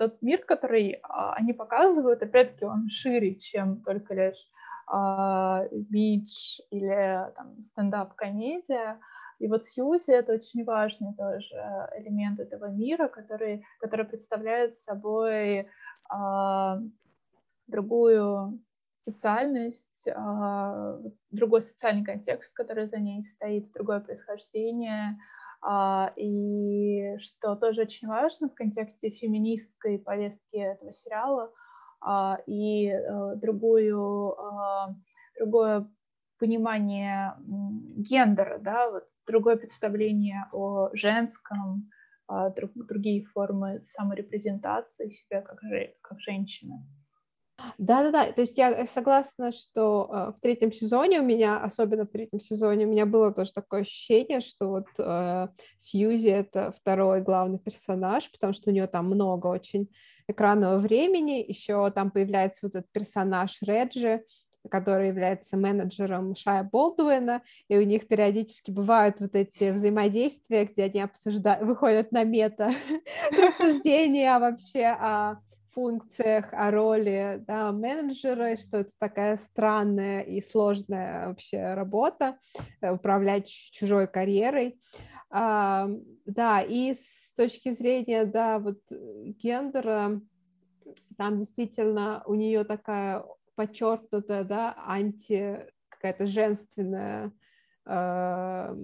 тот мир, который а, они показывают, опять-таки, он шире, чем только лишь а, бич или стендап-комедия. И вот Сьюзи — это очень важный тоже элемент этого мира, который, который представляет собой а, другую социальность, а, другой социальный контекст, который за ней стоит, другое происхождение — и что тоже очень важно в контексте феминистской повестки этого сериала, а, и э, другую, а, другое понимание гендера, да, вот другое представление о женском, другие формы саморепрезентации себя как, как женщины. Да-да-да, то есть я согласна, что э, в третьем сезоне у меня, особенно в третьем сезоне, у меня было тоже такое ощущение, что вот э, Сьюзи — это второй главный персонаж, потому что у нее там много очень экранного времени, еще там появляется вот этот персонаж Реджи, который является менеджером Шая Болдуина, и у них периодически бывают вот эти взаимодействия, где они обсуждают, выходят на мета [LAUGHS] рассуждения вообще о функциях, о роли да, менеджера, что это такая странная и сложная вообще работа, э, управлять чужой карьерой. А, да, и с точки зрения, да, вот гендера, там действительно у нее такая подчеркнутая, да, анти какая-то женственная э,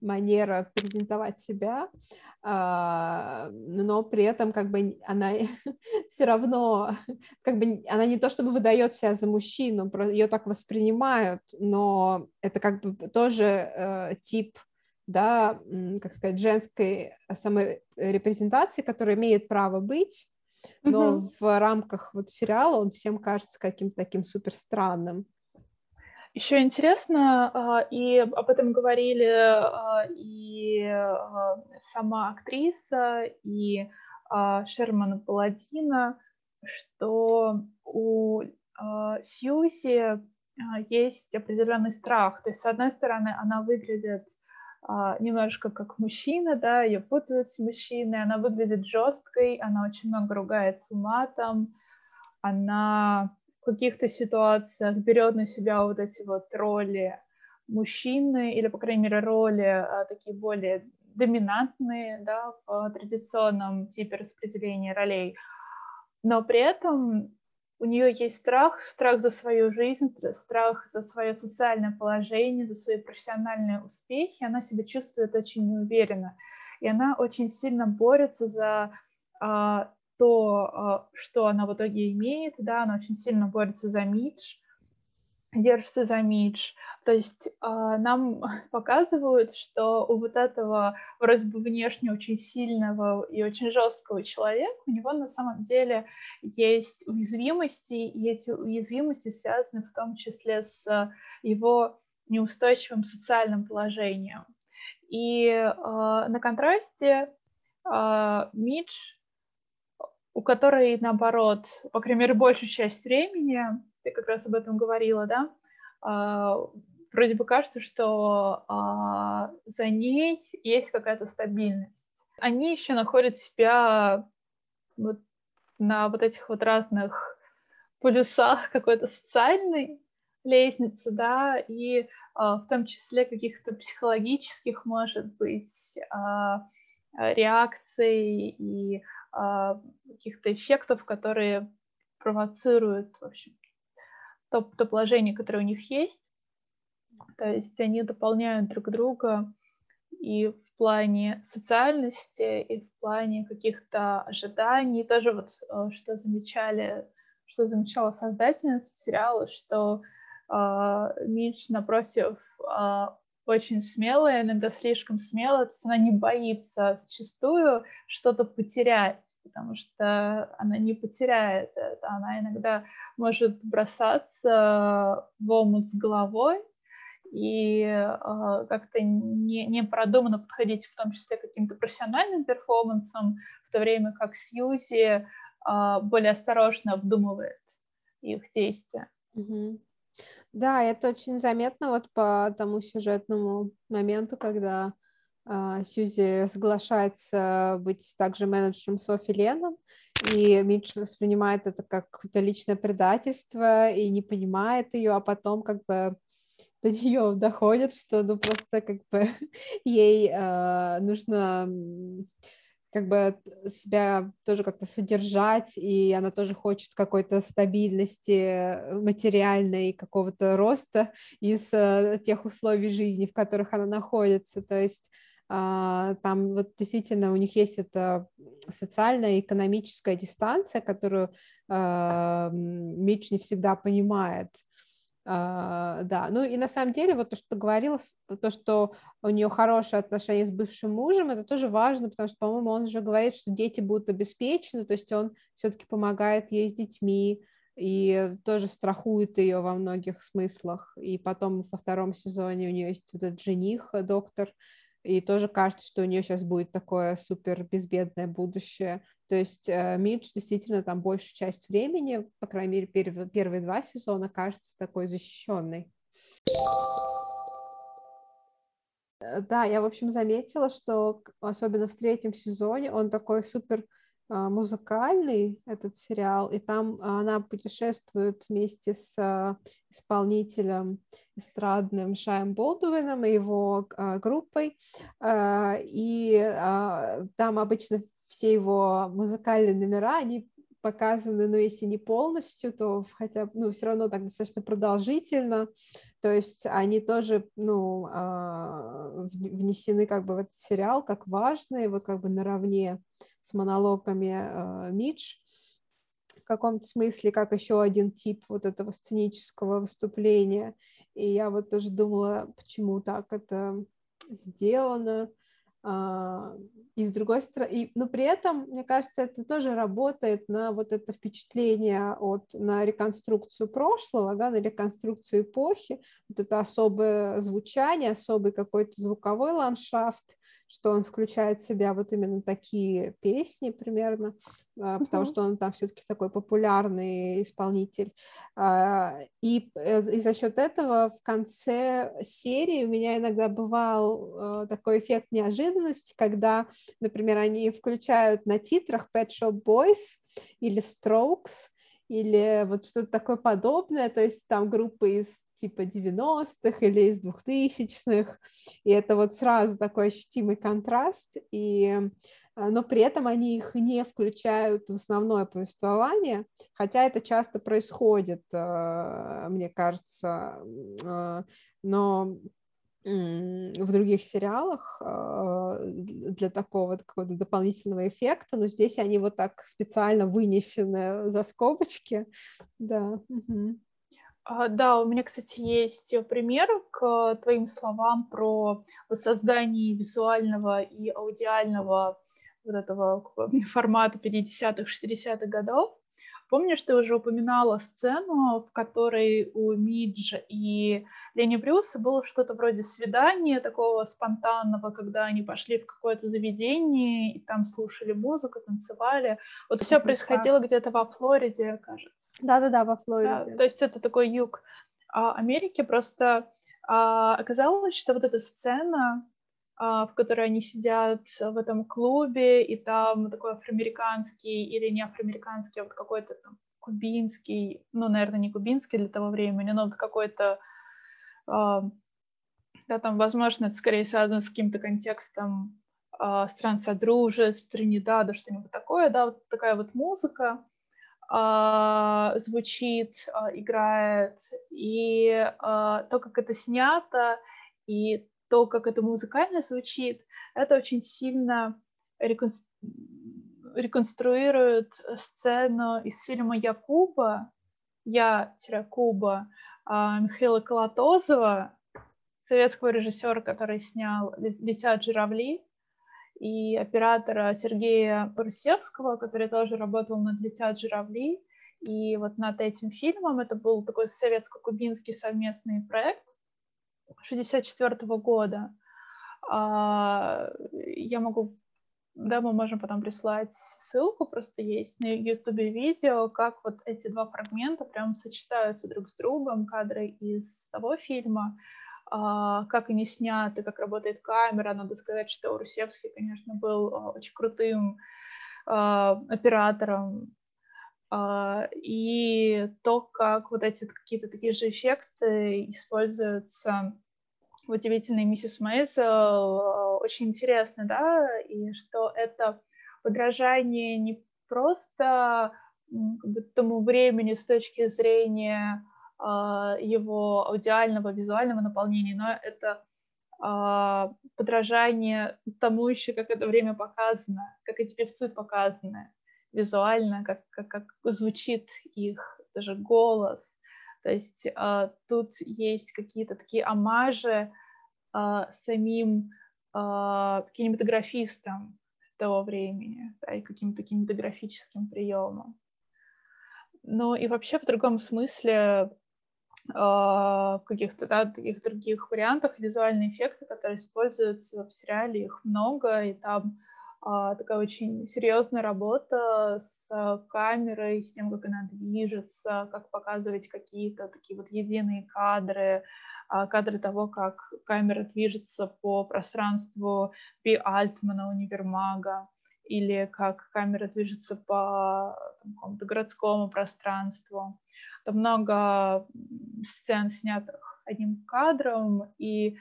манера презентовать себя, а, но при этом как бы она [LAUGHS] все равно, как бы она не то чтобы выдает себя за мужчину, ее так воспринимают, но это как бы тоже э, тип, да, как сказать, женской саморепрезентации, которая имеет право быть, но mm-hmm. в рамках вот сериала он всем кажется каким-то таким супер странным. Еще интересно, а, и об этом говорили а, и а, сама актриса, и Шерман Паладина, что у Сьюзи есть определенный страх. То есть, с одной стороны, она выглядит немножко как мужчина, да, ее путают с мужчиной, она выглядит жесткой, она очень много ругается матом, она каких-то ситуациях берет на себя вот эти вот роли мужчины, или, по крайней мере, роли а, такие более доминантные, да, в традиционном типе распределения ролей. Но при этом у нее есть страх, страх за свою жизнь, страх за свое социальное положение, за свои профессиональные успехи. Она себя чувствует очень неуверенно. И она очень сильно борется за а, то, а, что она в итоге имеет. Да, она очень сильно борется за мидж, держится за мидж. То есть э, нам [LAUGHS] показывают, что у вот этого вроде бы внешне очень сильного и очень жесткого человека у него на самом деле есть уязвимости, и эти уязвимости связаны в том числе с его неустойчивым социальным положением. И э, на контрасте э, Мидж, у которой, наоборот, по крайней мере, большую часть времени, ты как раз об этом говорила, да, вроде бы кажется, что а, за ней есть какая-то стабильность. Они еще находят себя вот на вот этих вот разных полюсах какой-то социальной лестницы, да, и а, в том числе каких-то психологических, может быть, а, реакций и каких-то эффектов, которые провоцируют, в общем, то, то положение, которое у них есть. То есть они дополняют друг друга и в плане социальности, и в плане каких-то ожиданий. Тоже вот э, что замечали, что замечала создательница сериала, что э, Мидж, напротив, э, очень смелая, иногда слишком смелая, то есть она не боится зачастую что-то потерять, потому что она не потеряет это, она иногда может бросаться в омут с головой, и э, как-то не, не продуманно подходить в том числе к каким-то профессиональным перформансам, в то время как Сьюзи э, более осторожно обдумывает их действия. Mm-hmm. Да, это очень заметно вот по тому сюжетному моменту, когда э, Сьюзи соглашается быть также менеджером Софи Леном, и Митч воспринимает это как какое-то личное предательство и не понимает ее, а потом как бы до нее доходит, что ну просто как бы [LAUGHS] ей э, нужно как бы себя тоже как-то содержать, и она тоже хочет какой-то стабильности материальной, какого-то роста [LAUGHS] из э, тех условий жизни, в которых она находится. То есть э, там вот действительно у них есть эта социальная экономическая дистанция, которую э, Митч не всегда понимает. Uh, да, ну и на самом деле вот то, что ты говорила, то, что у нее хорошие отношения с бывшим мужем, это тоже важно, потому что, по-моему, он же говорит, что дети будут обеспечены, то есть он все-таки помогает ей с детьми и тоже страхует ее во многих смыслах. И потом во втором сезоне у нее есть вот этот жених, э, доктор, и тоже кажется, что у нее сейчас будет такое супер безбедное будущее. То есть э, Мидж действительно там большую часть времени, по крайней мере, первые, первые два сезона, кажется такой защищенной. Э, да, я, в общем, заметила, что особенно в третьем сезоне он такой супер а, музыкальный, этот сериал, и там она путешествует вместе с исполнителем эстрадным Шаем Болдуином и его группой, и там обычно все его музыкальные номера, они показаны, ну, если не полностью, то хотя ну, все равно так достаточно продолжительно, то есть они тоже, ну, внесены как бы в этот сериал как важные, вот как бы наравне с монологами э, Мидж в каком-то смысле, как еще один тип вот этого сценического выступления. И я вот тоже думала, почему так это сделано. А, и с другой стороны, но при этом, мне кажется, это тоже работает на вот это впечатление от, на реконструкцию прошлого, да, на реконструкцию эпохи, вот это особое звучание, особый какой-то звуковой ландшафт, что он включает в себя вот именно такие песни примерно, а, потому что он там все-таки такой популярный исполнитель. А, и, э, и за счет этого в конце серии у меня иногда бывал э, такой эффект неожиданности, когда, например, они включают на титрах Pet Shop Boys или Strokes, или вот что-то такое подобное, то есть там группы из типа 90-х или из 2000-х, и это вот сразу такой ощутимый контраст, и а, но при этом они их не включают в основное повествование, хотя это часто происходит, а, мне кажется, а, но в других сериалах для такого какого-то дополнительного эффекта, но здесь они вот так специально вынесены за скобочки, да. Угу. Да, у меня, кстати, есть пример к твоим словам про создание визуального и аудиального вот этого [LAUGHS] формата 50-х, 60-х годов. Помнишь, ты уже упоминала сцену, в которой у Мидж и Лени Брюса было что-то вроде свидания такого спонтанного, когда они пошли в какое-то заведение и там слушали музыку, танцевали. Вот все происходило где-то во Флориде, кажется. Да-да-да, во Флориде. Да, то есть это такой юг а, Америки. Просто а, оказалось, что вот эта сцена в которой они сидят в этом клубе, и там такой афроамериканский или не афроамериканский, а вот какой-то там кубинский, ну, наверное, не кубинский для того времени, но вот какой-то, э, да, там, возможно, это скорее связано с каким-то контекстом э, стран Содружеств, Тринидада, что-нибудь такое, да, вот такая вот музыка звучит, играет, и то, как это снято, и то, как это музыкально звучит, это очень сильно реконструирует реконструирует сцену из фильма «Якуба», «Я-Куба» а, Михаила Колотозова, советского режиссера, который снял «Летят журавли», и оператора Сергея Русевского, который тоже работал над «Летят журавли», и вот над этим фильмом это был такой советско-кубинский совместный проект, 64 года. А, я могу, да, мы можем потом прислать ссылку, просто есть на YouTube видео, как вот эти два фрагмента прям сочетаются друг с другом, кадры из того фильма, а, как они сняты, как работает камера. Надо сказать, что Русевский, конечно, был а, очень крутым оператором и то, как вот эти какие-то такие же эффекты используются в удивительной миссис Мейзел, э, очень интересно, да, и что это подражание не просто как бы, тому времени с точки зрения э, его аудиального, визуального наполнения, но это э, подражание тому еще, как это время показано, как эти певцы показаны визуально, как, как, как звучит их даже голос. То есть э, тут есть какие-то такие амажи э, самим э, кинематографистам того времени, да, и каким-то кинематографическим приемом. Ну и вообще в другом смысле в каких-то да, таких других вариантах визуальные эффекты, которые используются в сериале, их много, и там а, такая очень серьезная работа с камерой, с тем, как она движется, как показывать какие-то такие вот единые кадры, а, кадры того, как камера движется по пространству Пи Альтмана, универмага, или как камера движется по какому-то городскому пространству. Там много сцен, снятых одним кадром, и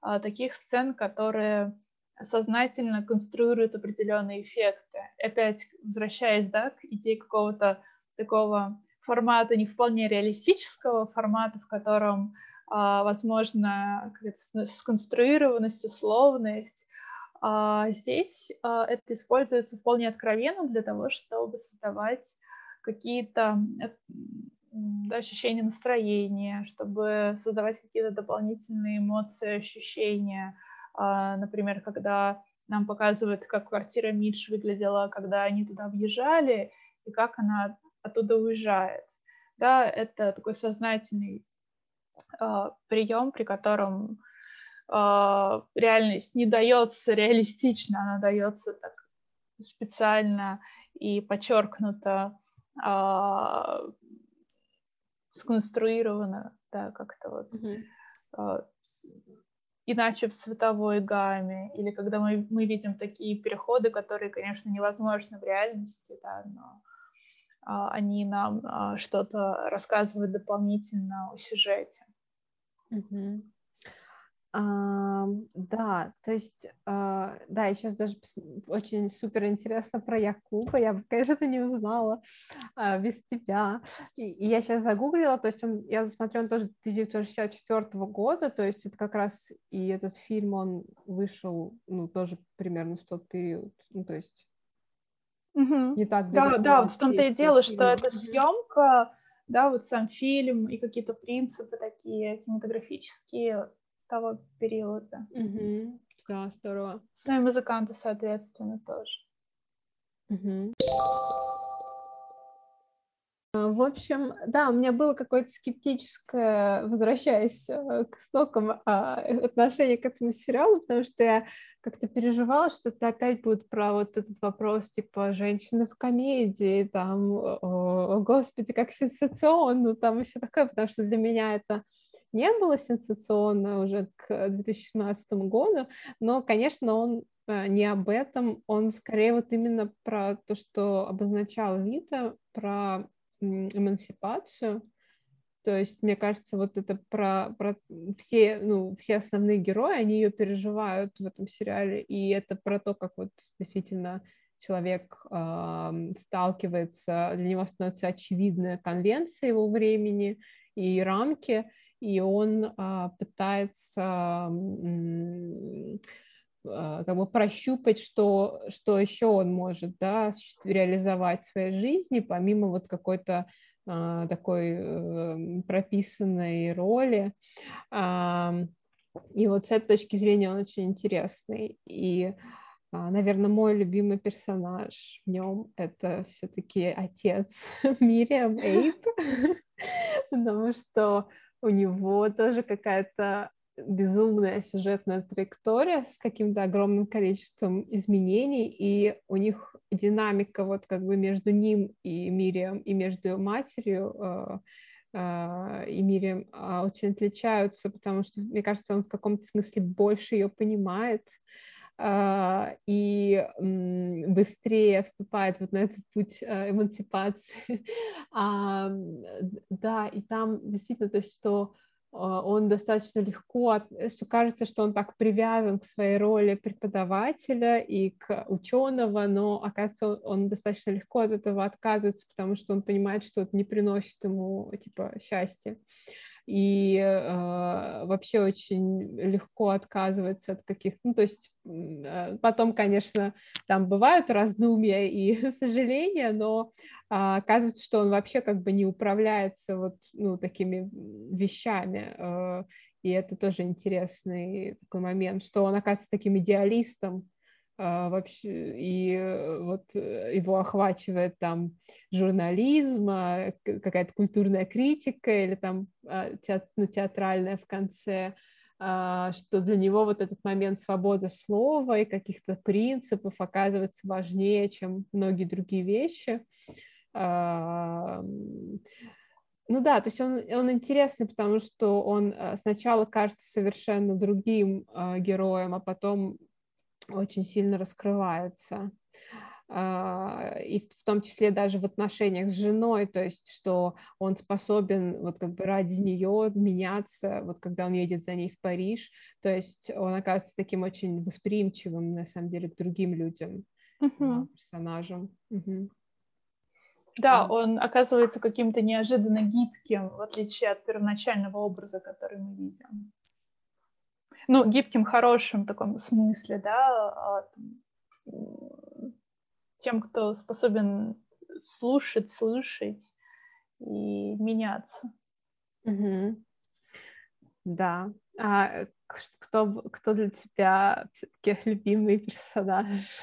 а, таких сцен, которые сознательно конструируют определенные эффекты. Опять возвращаясь да, к идее какого-то такого формата не вполне реалистического, формата, в котором а, возможно сконструированность, условность. А здесь а, это используется вполне откровенно для того, чтобы создавать какие-то ощущения настроения, чтобы создавать какие-то дополнительные эмоции, ощущения, например, когда нам показывают, как квартира Мидж выглядела, когда они туда въезжали, и как она оттуда уезжает. Да, это такой сознательный э, прием, при котором э, реальность не дается реалистично, она дается так специально и подчеркнуто э, сконструировано, да, как-то вот mm-hmm. э, иначе в цветовой гамме, или когда мы, мы видим такие переходы, которые, конечно, невозможны в реальности, да, но а, они нам а, что-то рассказывают дополнительно о сюжете. Mm-hmm. А, да, то есть, а, да, я сейчас даже очень супер интересно про Якуба, я бы, конечно, не узнала а, без тебя. И, и я сейчас загуглила, то есть он, я смотрю, он тоже 1964 года, то есть это как раз и этот фильм, он вышел, ну, тоже примерно в тот период, ну, то есть угу. не так Да, да, в том-то и дело, фильм. что эта съемка, да, вот сам фильм и какие-то принципы такие кинематографические того периода. Угу. Да, здорово. Ну и музыканты, соответственно, тоже. Угу. В общем, да, у меня было какое-то скептическое, возвращаясь э, к стокам, а, отношение к этому сериалу, потому что я как-то переживала, что это опять будет про вот этот вопрос, типа, женщины в комедии, там, о, господи, как сенсационно, там еще такое, потому что для меня это не было сенсационно уже к 2017 году, но, конечно, он э, не об этом, он скорее вот именно про то, что обозначал Вита, про эмансипацию. То есть, мне кажется, вот это про, про все, ну, все основные герои, они ее переживают в этом сериале, и это про то, как вот действительно человек э, сталкивается, для него становится очевидная конвенция его времени и рамки, и он а, пытается а, как бы прощупать, что, что еще он может да, реализовать в своей жизни, помимо вот какой-то а, такой а, прописанной роли. И вот с этой точки зрения он очень интересный. И, наверное, мой любимый персонаж в нем это все-таки отец [LAUGHS] Мириам Эйп, [LAUGHS] потому что у него тоже какая-то безумная сюжетная траектория с каким-то огромным количеством изменений, и у них динамика вот как бы между ним и Мирием, и между матерью э, э, и Мирием э, очень отличаются, потому что, мне кажется, он в каком-то смысле больше ее понимает, а, и быстрее вступает вот на этот путь а, эмансипации. [LAUGHS] А, да, и там действительно, то что он достаточно легко, что кажется, что он так привязан к своей роли преподавателя и к ученого, но оказывается, он достаточно легко от этого отказывается, потому что он понимает, что это не приносит ему типа счастья и э, вообще очень легко отказывается от каких, ну то есть э, потом, конечно, там бывают раздумья и [LAUGHS] сожаления, но э, оказывается, что он вообще как бы не управляется вот ну такими вещами, э, и это тоже интересный такой момент, что он оказывается таким идеалистом, вообще, и э, вот э, его охвачивает там журнализм, а, какая-то культурная критика или там а, теат, ну, театральная в конце, что для него вот этот момент свободы слова и каких-то принципов оказывается важнее, чем многие другие вещи. Ну да, то есть он, он интересный, потому что он сначала кажется совершенно другим героем, а потом очень сильно раскрывается. А, и в том числе даже в отношениях с женой, то есть что он способен вот как бы ради нее меняться, вот когда он едет за ней в Париж, то есть он оказывается таким очень восприимчивым на самом деле к другим людям, uh-huh. персонажам. Uh-huh. Да, он оказывается каким-то неожиданно гибким, в отличие от первоначального образа, который мы видим ну, гибким, хорошим таком смысле, да, а, тем, кто способен слушать, слышать и меняться. Угу. Да. А кто, кто для тебя все-таки любимый персонаж?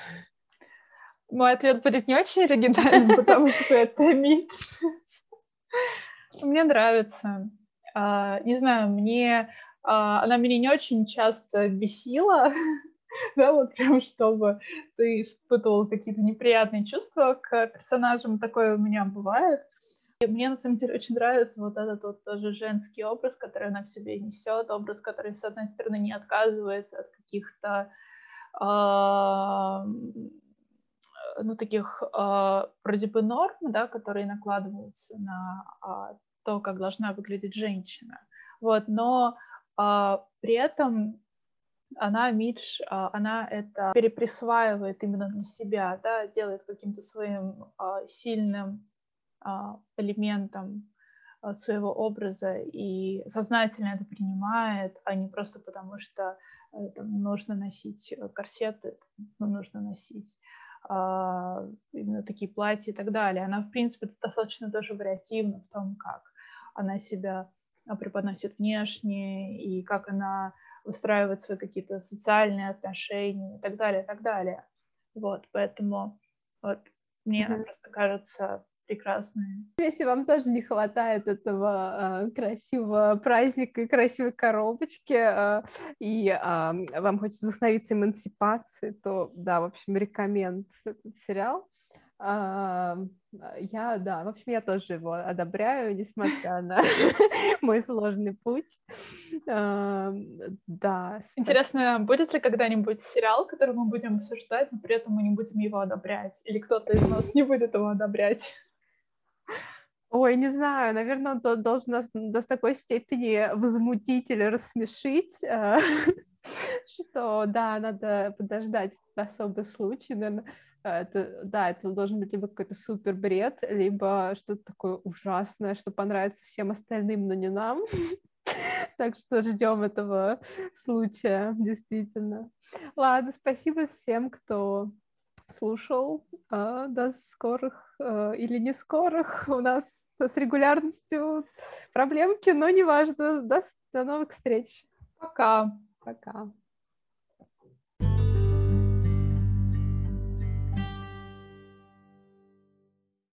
Мой ответ будет не очень оригинальным, [LAUGHS] потому что это Митч. [LAUGHS] Мне нравится. А, не знаю, мне она меня не очень часто бесила, [LAUGHS] да, вот прям чтобы ты испытывал какие-то неприятные чувства к персонажам, такое у меня бывает. И мне на самом деле очень нравится вот этот вот тоже женский образ, который она в себе несет, образ, который, с одной стороны, не отказывается от каких-то э, ну, таких э, вроде бы норм, да, которые накладываются на э, то, как должна выглядеть женщина. Вот, но при этом она Мидж, она это переприсваивает именно на себя, да, делает каким-то своим сильным а, элементом а, своего образа и сознательно это принимает, а не просто потому, что э, там, нужно носить корсеты, ну, нужно носить а, именно такие платья и так далее. Она, в принципе, достаточно тоже вариативна в том, как она себя преподносит внешне и как она выстраивает свои какие-то социальные отношения и так далее, и так далее. Вот, поэтому вот мне mm-hmm. просто кажется прекрасные. Если вам тоже не хватает этого э, красивого праздника и красивой коробочки, э, и э, вам хочется вдохновиться эмансипацией, то да, в общем, рекоменд этот сериал. А, я, да, в общем, я тоже его одобряю, несмотря на [LAUGHS] мой сложный путь. А, да. Интересно, будет ли когда-нибудь сериал, который мы будем обсуждать, но при этом мы не будем его одобрять? Или кто-то из нас не будет его одобрять? Ой, не знаю, наверное, он должен нас до такой степени возмутить или рассмешить, [LAUGHS] что, да, надо подождать особый случай, наверное, это, да, это должен быть либо какой-то супер бред, либо что-то такое ужасное, что понравится всем остальным, но не нам. [LAUGHS] Так что ждем этого случая, действительно. Ладно, спасибо всем, кто слушал. А, до скорых а, или не скорых. У нас с регулярностью проблемки, но неважно. До, до новых встреч. Пока. Пока.